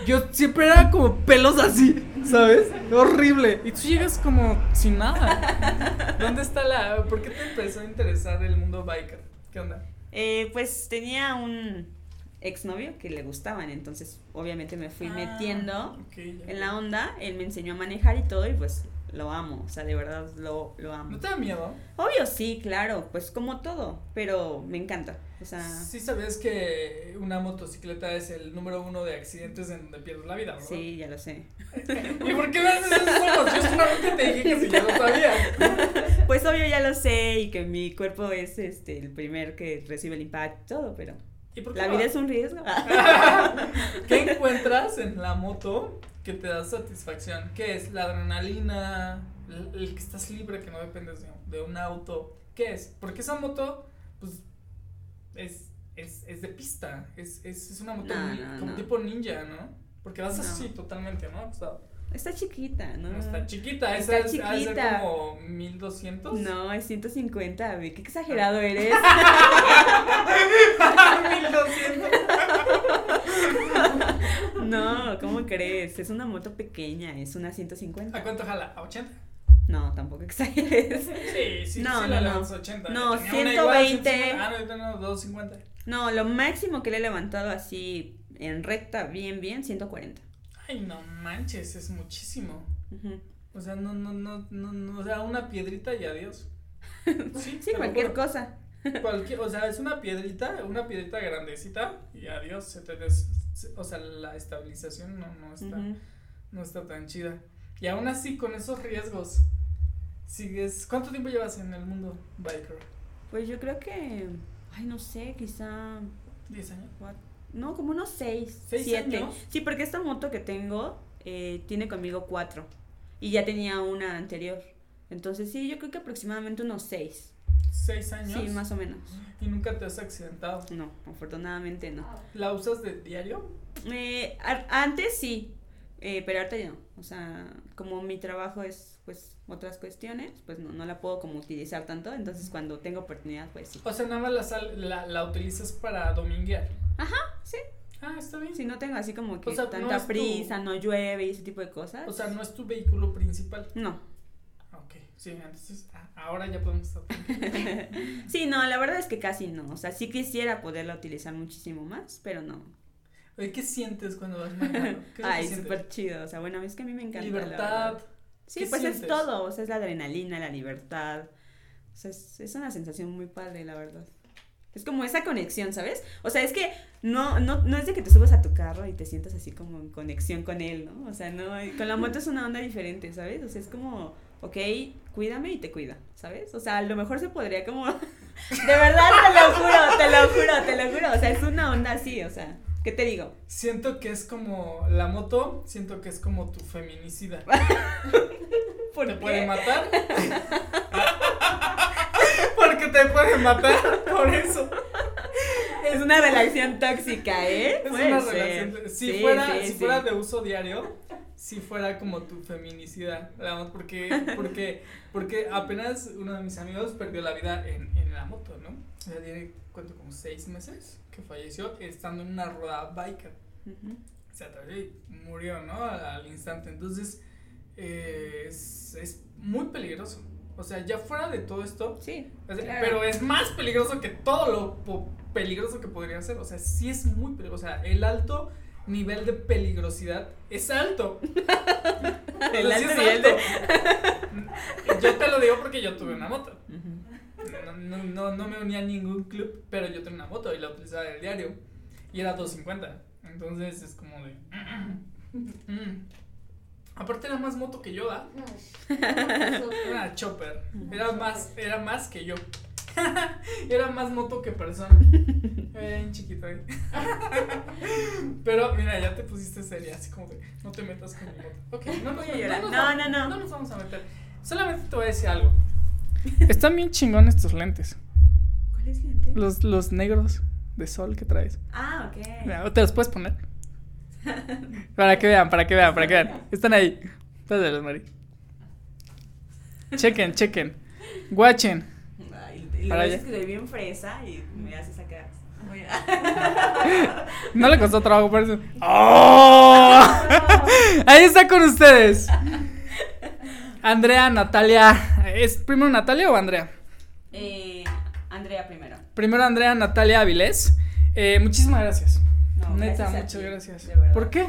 yo siempre era como pelos así, ¿sabes? Horrible. Y tú llegas como sin nada. ¿Dónde está la... ¿Por qué te empezó a interesar el mundo biker? ¿Qué onda? Eh, pues tenía un exnovio que le gustaban, entonces obviamente me fui Ah, metiendo en la onda, él me enseñó a manejar y todo y pues lo amo, o sea, de verdad lo, lo amo. ¿No te da miedo? Obvio sí, claro, pues como todo, pero me encanta, o sea, Sí sabías que una motocicleta es el número uno de accidentes en donde pierdes la vida, ¿verdad? sí, ya lo sé. [LAUGHS] ¿Y por qué me haces esos? Yo solamente te dije que si ya lo sabías. [LAUGHS] Pues obvio ya lo sé y que mi cuerpo es este el primer que recibe el impacto todo, pero ¿Y por qué la no? vida es un riesgo. [LAUGHS] ¿Qué encuentras en la moto que te da satisfacción? ¿Qué es? ¿La adrenalina? ¿El, el que estás libre, que no dependes de, de un auto? ¿Qué es? Porque esa moto, pues, es, es, es de pista. Es, es, es una moto No, ni- no, como no. tipo ninja, ¿no? Porque vas así totalmente, ¿no? O sea, Está chiquita, ¿no? está chiquita. Está Esa es, de ser chiquita. como 1200. No, es 150, ve, qué exagerado eres. [LAUGHS] 1200. [LAUGHS] No, ¿cómo crees? Es una moto pequeña, es una ¿A 150. cuánto jala? ¿A 80? No, tampoco exageres. Sí, sí, No, sí, no, la no. levantas a 80. No, Tenía una igual, 120. 150. Ah, no, no, 250. No, lo máximo que le he levantado así en recta, bien, bien, 140. Ay, no manches, es muchísimo. O sea, no, no, no, no, no, o sea, una piedrita y adiós. [LAUGHS] Sí, Sí, cualquier juro. cosa. Cualquier, o sea, es una piedrita, una piedrita grandecita y adiós, se te des, o sea, la estabilización no, no está, Ujú. no está tan chida. Y aún así, con esos riesgos, sigues, ¿cuánto tiempo llevas en el mundo biker? Pues yo creo que, ay, no sé, quizá, ¿10 años? what- no, como unos 6, ¿Seis 7. años? Sí, porque esta moto que tengo eh, tiene conmigo 4 y ya tenía una anterior. Entonces sí, yo creo que aproximadamente unos 6. ¿Seis años? Sí, más o menos. ¿Y nunca te has accidentado? No, afortunadamente no. ¿La usas de diario? Eh, antes sí, eh, pero ahorita ya no. O sea, como mi trabajo es pues otras cuestiones, pues no, no la puedo como utilizar tanto. Entonces cuando tengo oportunidad, pues sí. O sea, nada más la, sal- la, la utilizas para dominguear. Sí, Ah, está bien. si no tengo así como que O sea, no tanta tu- prisa, no llueve y ese tipo de cosas. O sea, no es tu vehículo principal. no. Sí, entonces ah, ahora ya podemos estar. [LAUGHS] sí, no, la verdad es que casi no. O sea, sí quisiera poderla utilizar muchísimo más, pero no. Oye, ¿qué sientes cuando vas manejando? ¿Qué es Ay, súper chido. O sea, bueno, es que a mí me encanta. la Libertad. verdad. Sí, ¿Qué pues es sientes? todo, o sea, es la adrenalina, la libertad. O sea, es, es una sensación muy padre, la verdad. Es como esa conexión, ¿sabes? O sea, es que no, no, no es de que te subas a tu carro y te sientas así como en conexión con él, ¿no? O sea, no, con la moto es una onda diferente, ¿sabes? O sea, es como, ok, cuídame y te cuida, ¿sabes? O sea, a lo mejor se podría como, [LAUGHS] de verdad, te lo juro, te lo juro, te lo juro, o sea, es una onda así, o sea, ¿qué te digo? Siento que es como la moto, siento que es como tu feminicida. [LAUGHS] ¿Por ¿Te qué? puede matar? [LAUGHS] Porque te puede matar, por eso. Es una relación tóxica, ¿eh? Es Puede una ser. relación. Si Sí, fuera, sí, si sí. fuera de uso diario, si fuera como tu feminicida. la moto, Porque, porque, porque apenas uno de mis amigos perdió la vida en, en la moto, ¿no? O sea, tiene, ¿cuánto? Como seis meses que falleció estando en una rueda. Se atravesó y murió, ¿no? Al, al instante. Entonces, eh, es, es muy peligroso. O sea, ya fuera de todo esto, Sí, claro. Pero es más peligroso que todo lo peligroso que podría ser. O sea, sí es muy peligroso. O sea, el alto nivel de peligrosidad es alto. [LAUGHS] El sí alto es nivel de- alto. Yo te lo digo porque yo tuve una moto. No, no, no, no me unía a ningún club, pero yo tenía una moto y la utilizaba del diario. Y era 250. Entonces es como de. Aparte era más moto que yo, ¿ah? [LAUGHS] Era chopper. Era más, era más que yo. [LAUGHS] era más moto que persona. Era [LAUGHS] bien chiquito ahí. Pero mira, ya te pusiste seria, así como de no te metas con mi moto. Ok, no nos, Voy a nos No, vamos- no, no. no nos vamos a meter. Solamente te voy a decir algo. Están bien chingones estos lentes. ¿Cuál es lente? Los, los negros de sol que traes. Ah, ok. Mira, ¿Te los puedes poner? Para que vean, para que vean, para que vean. Están ahí. Pásalos, Mari. Chequen, chequen. Guachen. Ay, y Para allá. es que bien fresa y me hace sacar. [LAUGHS] No le costó trabajo por eso. [LAUGHS] ¡Oh! Ahí está con ustedes. Andrea, Natalia. ¿Es primero Natalia o Andrea? Eh, Andrea primero. Primero Andrea, Natalia Avilés. Eh, muchísimas gracias. No, Neta, gracias muchas ti, gracias. ¿Por qué?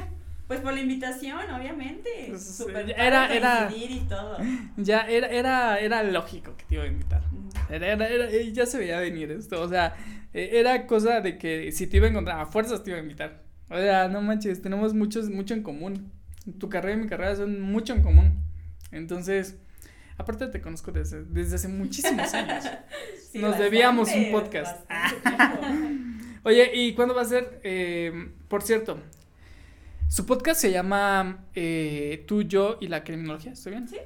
Pues por la invitación, obviamente. Pues, Súper era- era- y todo. [LAUGHS] Ya era, era, era lógico que te iba a invitar. Era, era- era- eh, ya se veía venir esto. O sea, eh, era cosa de que si te iba a encontrar, a fuerzas te iba a invitar. O sea, no manches, tenemos muchos, mucho en común. Tu carrera y mi carrera son mucho en común. Entonces, aparte te conozco desde, desde hace muchísimos años. [LAUGHS] Sí, Nos bastante, debíamos un podcast. [LAUGHS] Oye, ¿y cuándo va a ser? Eh, por cierto, su podcast se llama eh, Tú, yo y la criminología, ¿estoy bien? Sí.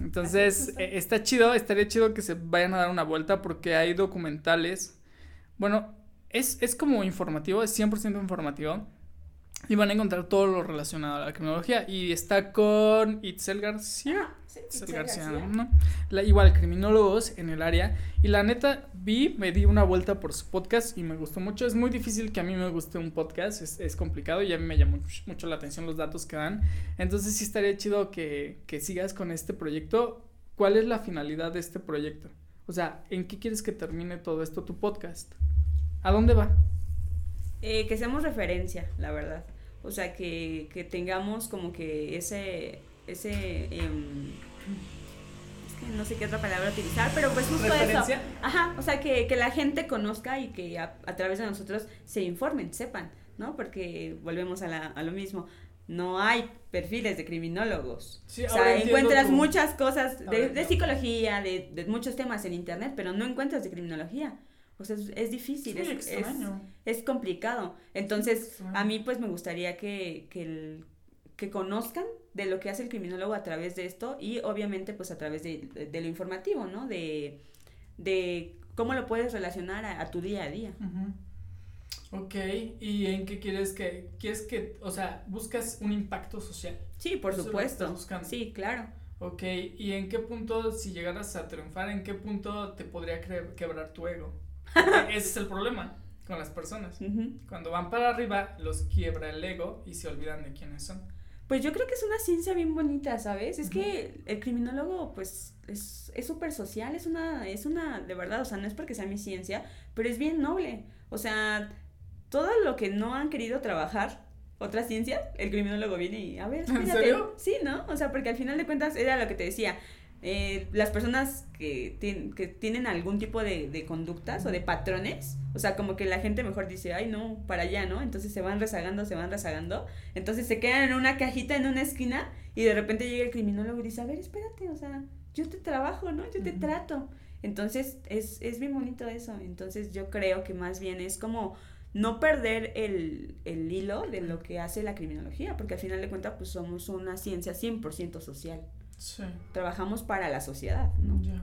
Entonces, es, eh, está chido, estaría chido que se vayan a dar una vuelta porque hay documentales. Bueno, es, es como informativo, es 100% informativo. Y van a encontrar todo lo relacionado a la criminología. Y está con Itzel García. Sí, Itzel Itzel García, García. ¿no? La, igual, criminólogos en el área. Y la neta, vi, me di una vuelta por su podcast y me gustó mucho. Es muy difícil que a mí me guste un podcast, es, es complicado y a mí me llamó mucho, mucho la atención los datos que dan. Entonces sí estaría chido que, que sigas con este proyecto. ¿Cuál es la finalidad de este proyecto? O sea, ¿en qué quieres que termine todo esto tu podcast? ¿A dónde va? Eh, que seamos referencia, la verdad. O sea, que, que tengamos como que ese, ese, em, es que no sé qué otra palabra utilizar, pero pues justo eso. ¿Referencia? Ajá, o sea, que, que la gente conozca y que a, a través de nosotros se informen, sepan, ¿no? Porque volvemos a, la, a lo mismo. No hay perfiles de criminólogos. Sí, o sea, encuentras muchas cosas de, de psicología, de, de muchos temas en internet, pero no encuentras de criminología. O sea, es, es difícil, es, es, complicado. Entonces, a mí pues me gustaría que, que, el- que conozcan de lo que hace el criminólogo a través de esto y obviamente pues a través de, de- de lo informativo, ¿no? De, de cómo lo puedes relacionar a, a tu día a día. Ujú. Ok, ¿y en qué quieres que, quieres que, o sea, buscas un impacto social? Sí, por Eso supuesto. Sí, claro. Ok, ¿y en qué punto, si llegaras a triunfar, en qué punto te podría quebrar tu ego? [LAUGHS] Ese es el problema con las personas. Cuando van para arriba, los quiebra el ego y se olvidan de quiénes son. Pues yo creo que es una ciencia bien bonita, ¿sabes? Es que el criminólogo, pues, es es súper social, es una, es una, de verdad, o sea, no es porque sea mi ciencia, pero es bien noble. O sea, todo lo que no han querido trabajar otras ciencias, el criminólogo viene y, a ver, ¿En espérate. serio? Sí, ¿no? O sea, porque al final de cuentas era lo que te decía. Eh, las personas que, tien- que tienen algún tipo de, de conductas o de patrones, o sea, como que la gente mejor dice, ay, no, para allá, ¿no? Entonces se van rezagando, se van rezagando, entonces se quedan en una cajita en una esquina y de repente llega el criminólogo y dice, a ver, espérate, o sea, yo te trabajo, ¿no? Yo te trato. Entonces es, es bien bonito eso. Entonces yo creo que más bien es como no perder el, el hilo de lo que hace la criminología, porque al final de cuentas pues somos una ciencia 100% social. Sí. Trabajamos para la sociedad, ¿no? Ya.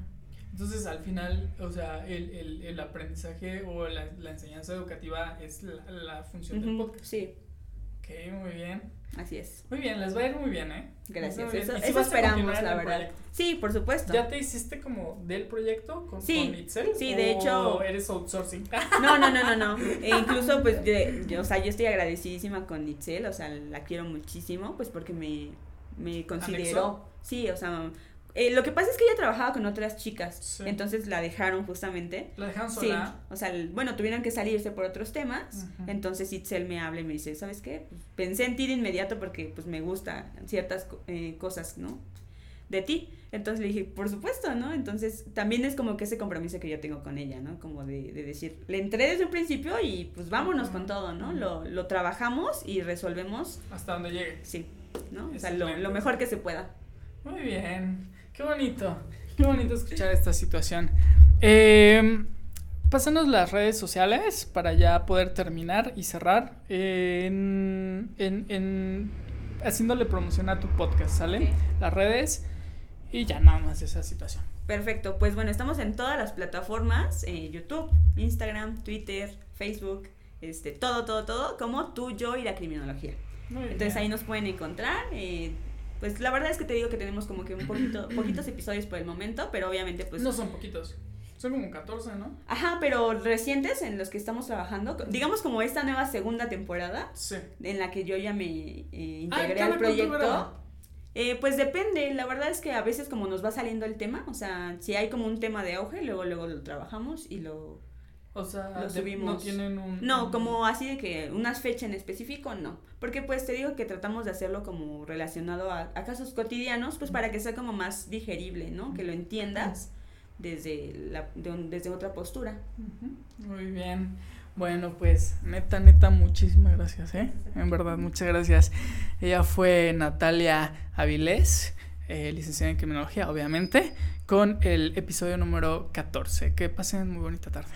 Entonces, al final, o sea, el, el, el aprendizaje o la, la enseñanza educativa es la, la función del podcast. Sí, Ok, muy bien. así es. Muy bien, les va a ir muy bien, ¿eh? Gracias. Eso, bien. ¿Y si eso vas a esperamos, la verdad. proyecto? Sí, por supuesto. ¿Ya te hiciste como del proyecto con, Sí, con Itzel? sí, de ¿O hecho- eres outsourcing? [LAUGHS] No, no, no, no, no. E incluso, pues, de- yo, o sea, yo estoy agradecidísima con Itzel, o sea, la quiero muchísimo, pues, porque me, me consideró. ¿Anexó? Sí, o sea, Eh, lo que pasa es que ella trabajaba con otras chicas, Sí. entonces la dejaron justamente. ¿La dejan Sí, sola? o sea, bueno, tuvieron que salirse por otros temas, Ujú. entonces Itzel me habla y me dice, ¿sabes qué? Pues, pensé en ti de inmediato porque pues me gustan ciertas eh, cosas, ¿no? De ti. Entonces le dije, por supuesto, ¿no? Entonces también es como que ese compromiso que yo tengo con ella, ¿no? Como de, de decir, le entré desde un principio y pues vámonos con todo, ¿no? Lo, lo trabajamos y resolvemos, Hasta donde llegue. sí, ¿no? O sea, lo, mejor que se pueda. Muy bien. Qué bonito. Qué bonito escuchar esta situación. Eh, pásanos las redes sociales para ya poder terminar y cerrar en, en, en haciéndole promoción a tu podcast, ¿sale? Las redes y ya nada más esa situación. Perfecto, pues bueno, estamos en todas las plataformas, eh, YouTube, Instagram, Twitter, Facebook, este, todo, todo, todo, como tú, yo y la criminología. Muy Entonces bien. ahí nos pueden encontrar. eh, pues la verdad es que te digo que tenemos como que un poquito, [COUGHS] poquitos episodios por el momento, pero obviamente pues... No son poquitos. Son como 14, ¿no? Ajá, pero recientes en los que estamos trabajando, digamos como esta nueva segunda temporada Sí. en la que yo ya me eh, Ah, integré al proyecto. Eh, pues depende, la verdad es que a veces como nos va saliendo el tema, o sea, si hay como un tema de auge, luego luego lo trabajamos y lo... O sea, no tienen un... No, un- como así de que unas fechas en específico, no. Porque pues te digo que tratamos de hacerlo como relacionado a, a casos cotidianos, pues para que sea como más digerible, ¿no? Que lo entiendas desde, la, de un- desde otra postura. Muy bien. Bueno, pues neta, neta, muchísimas gracias, ¿eh? En verdad, muchas gracias. Ella fue Natalia Avilés, eh, licenciada en criminología, obviamente, con el episodio número 14. Que pasen muy bonita tarde.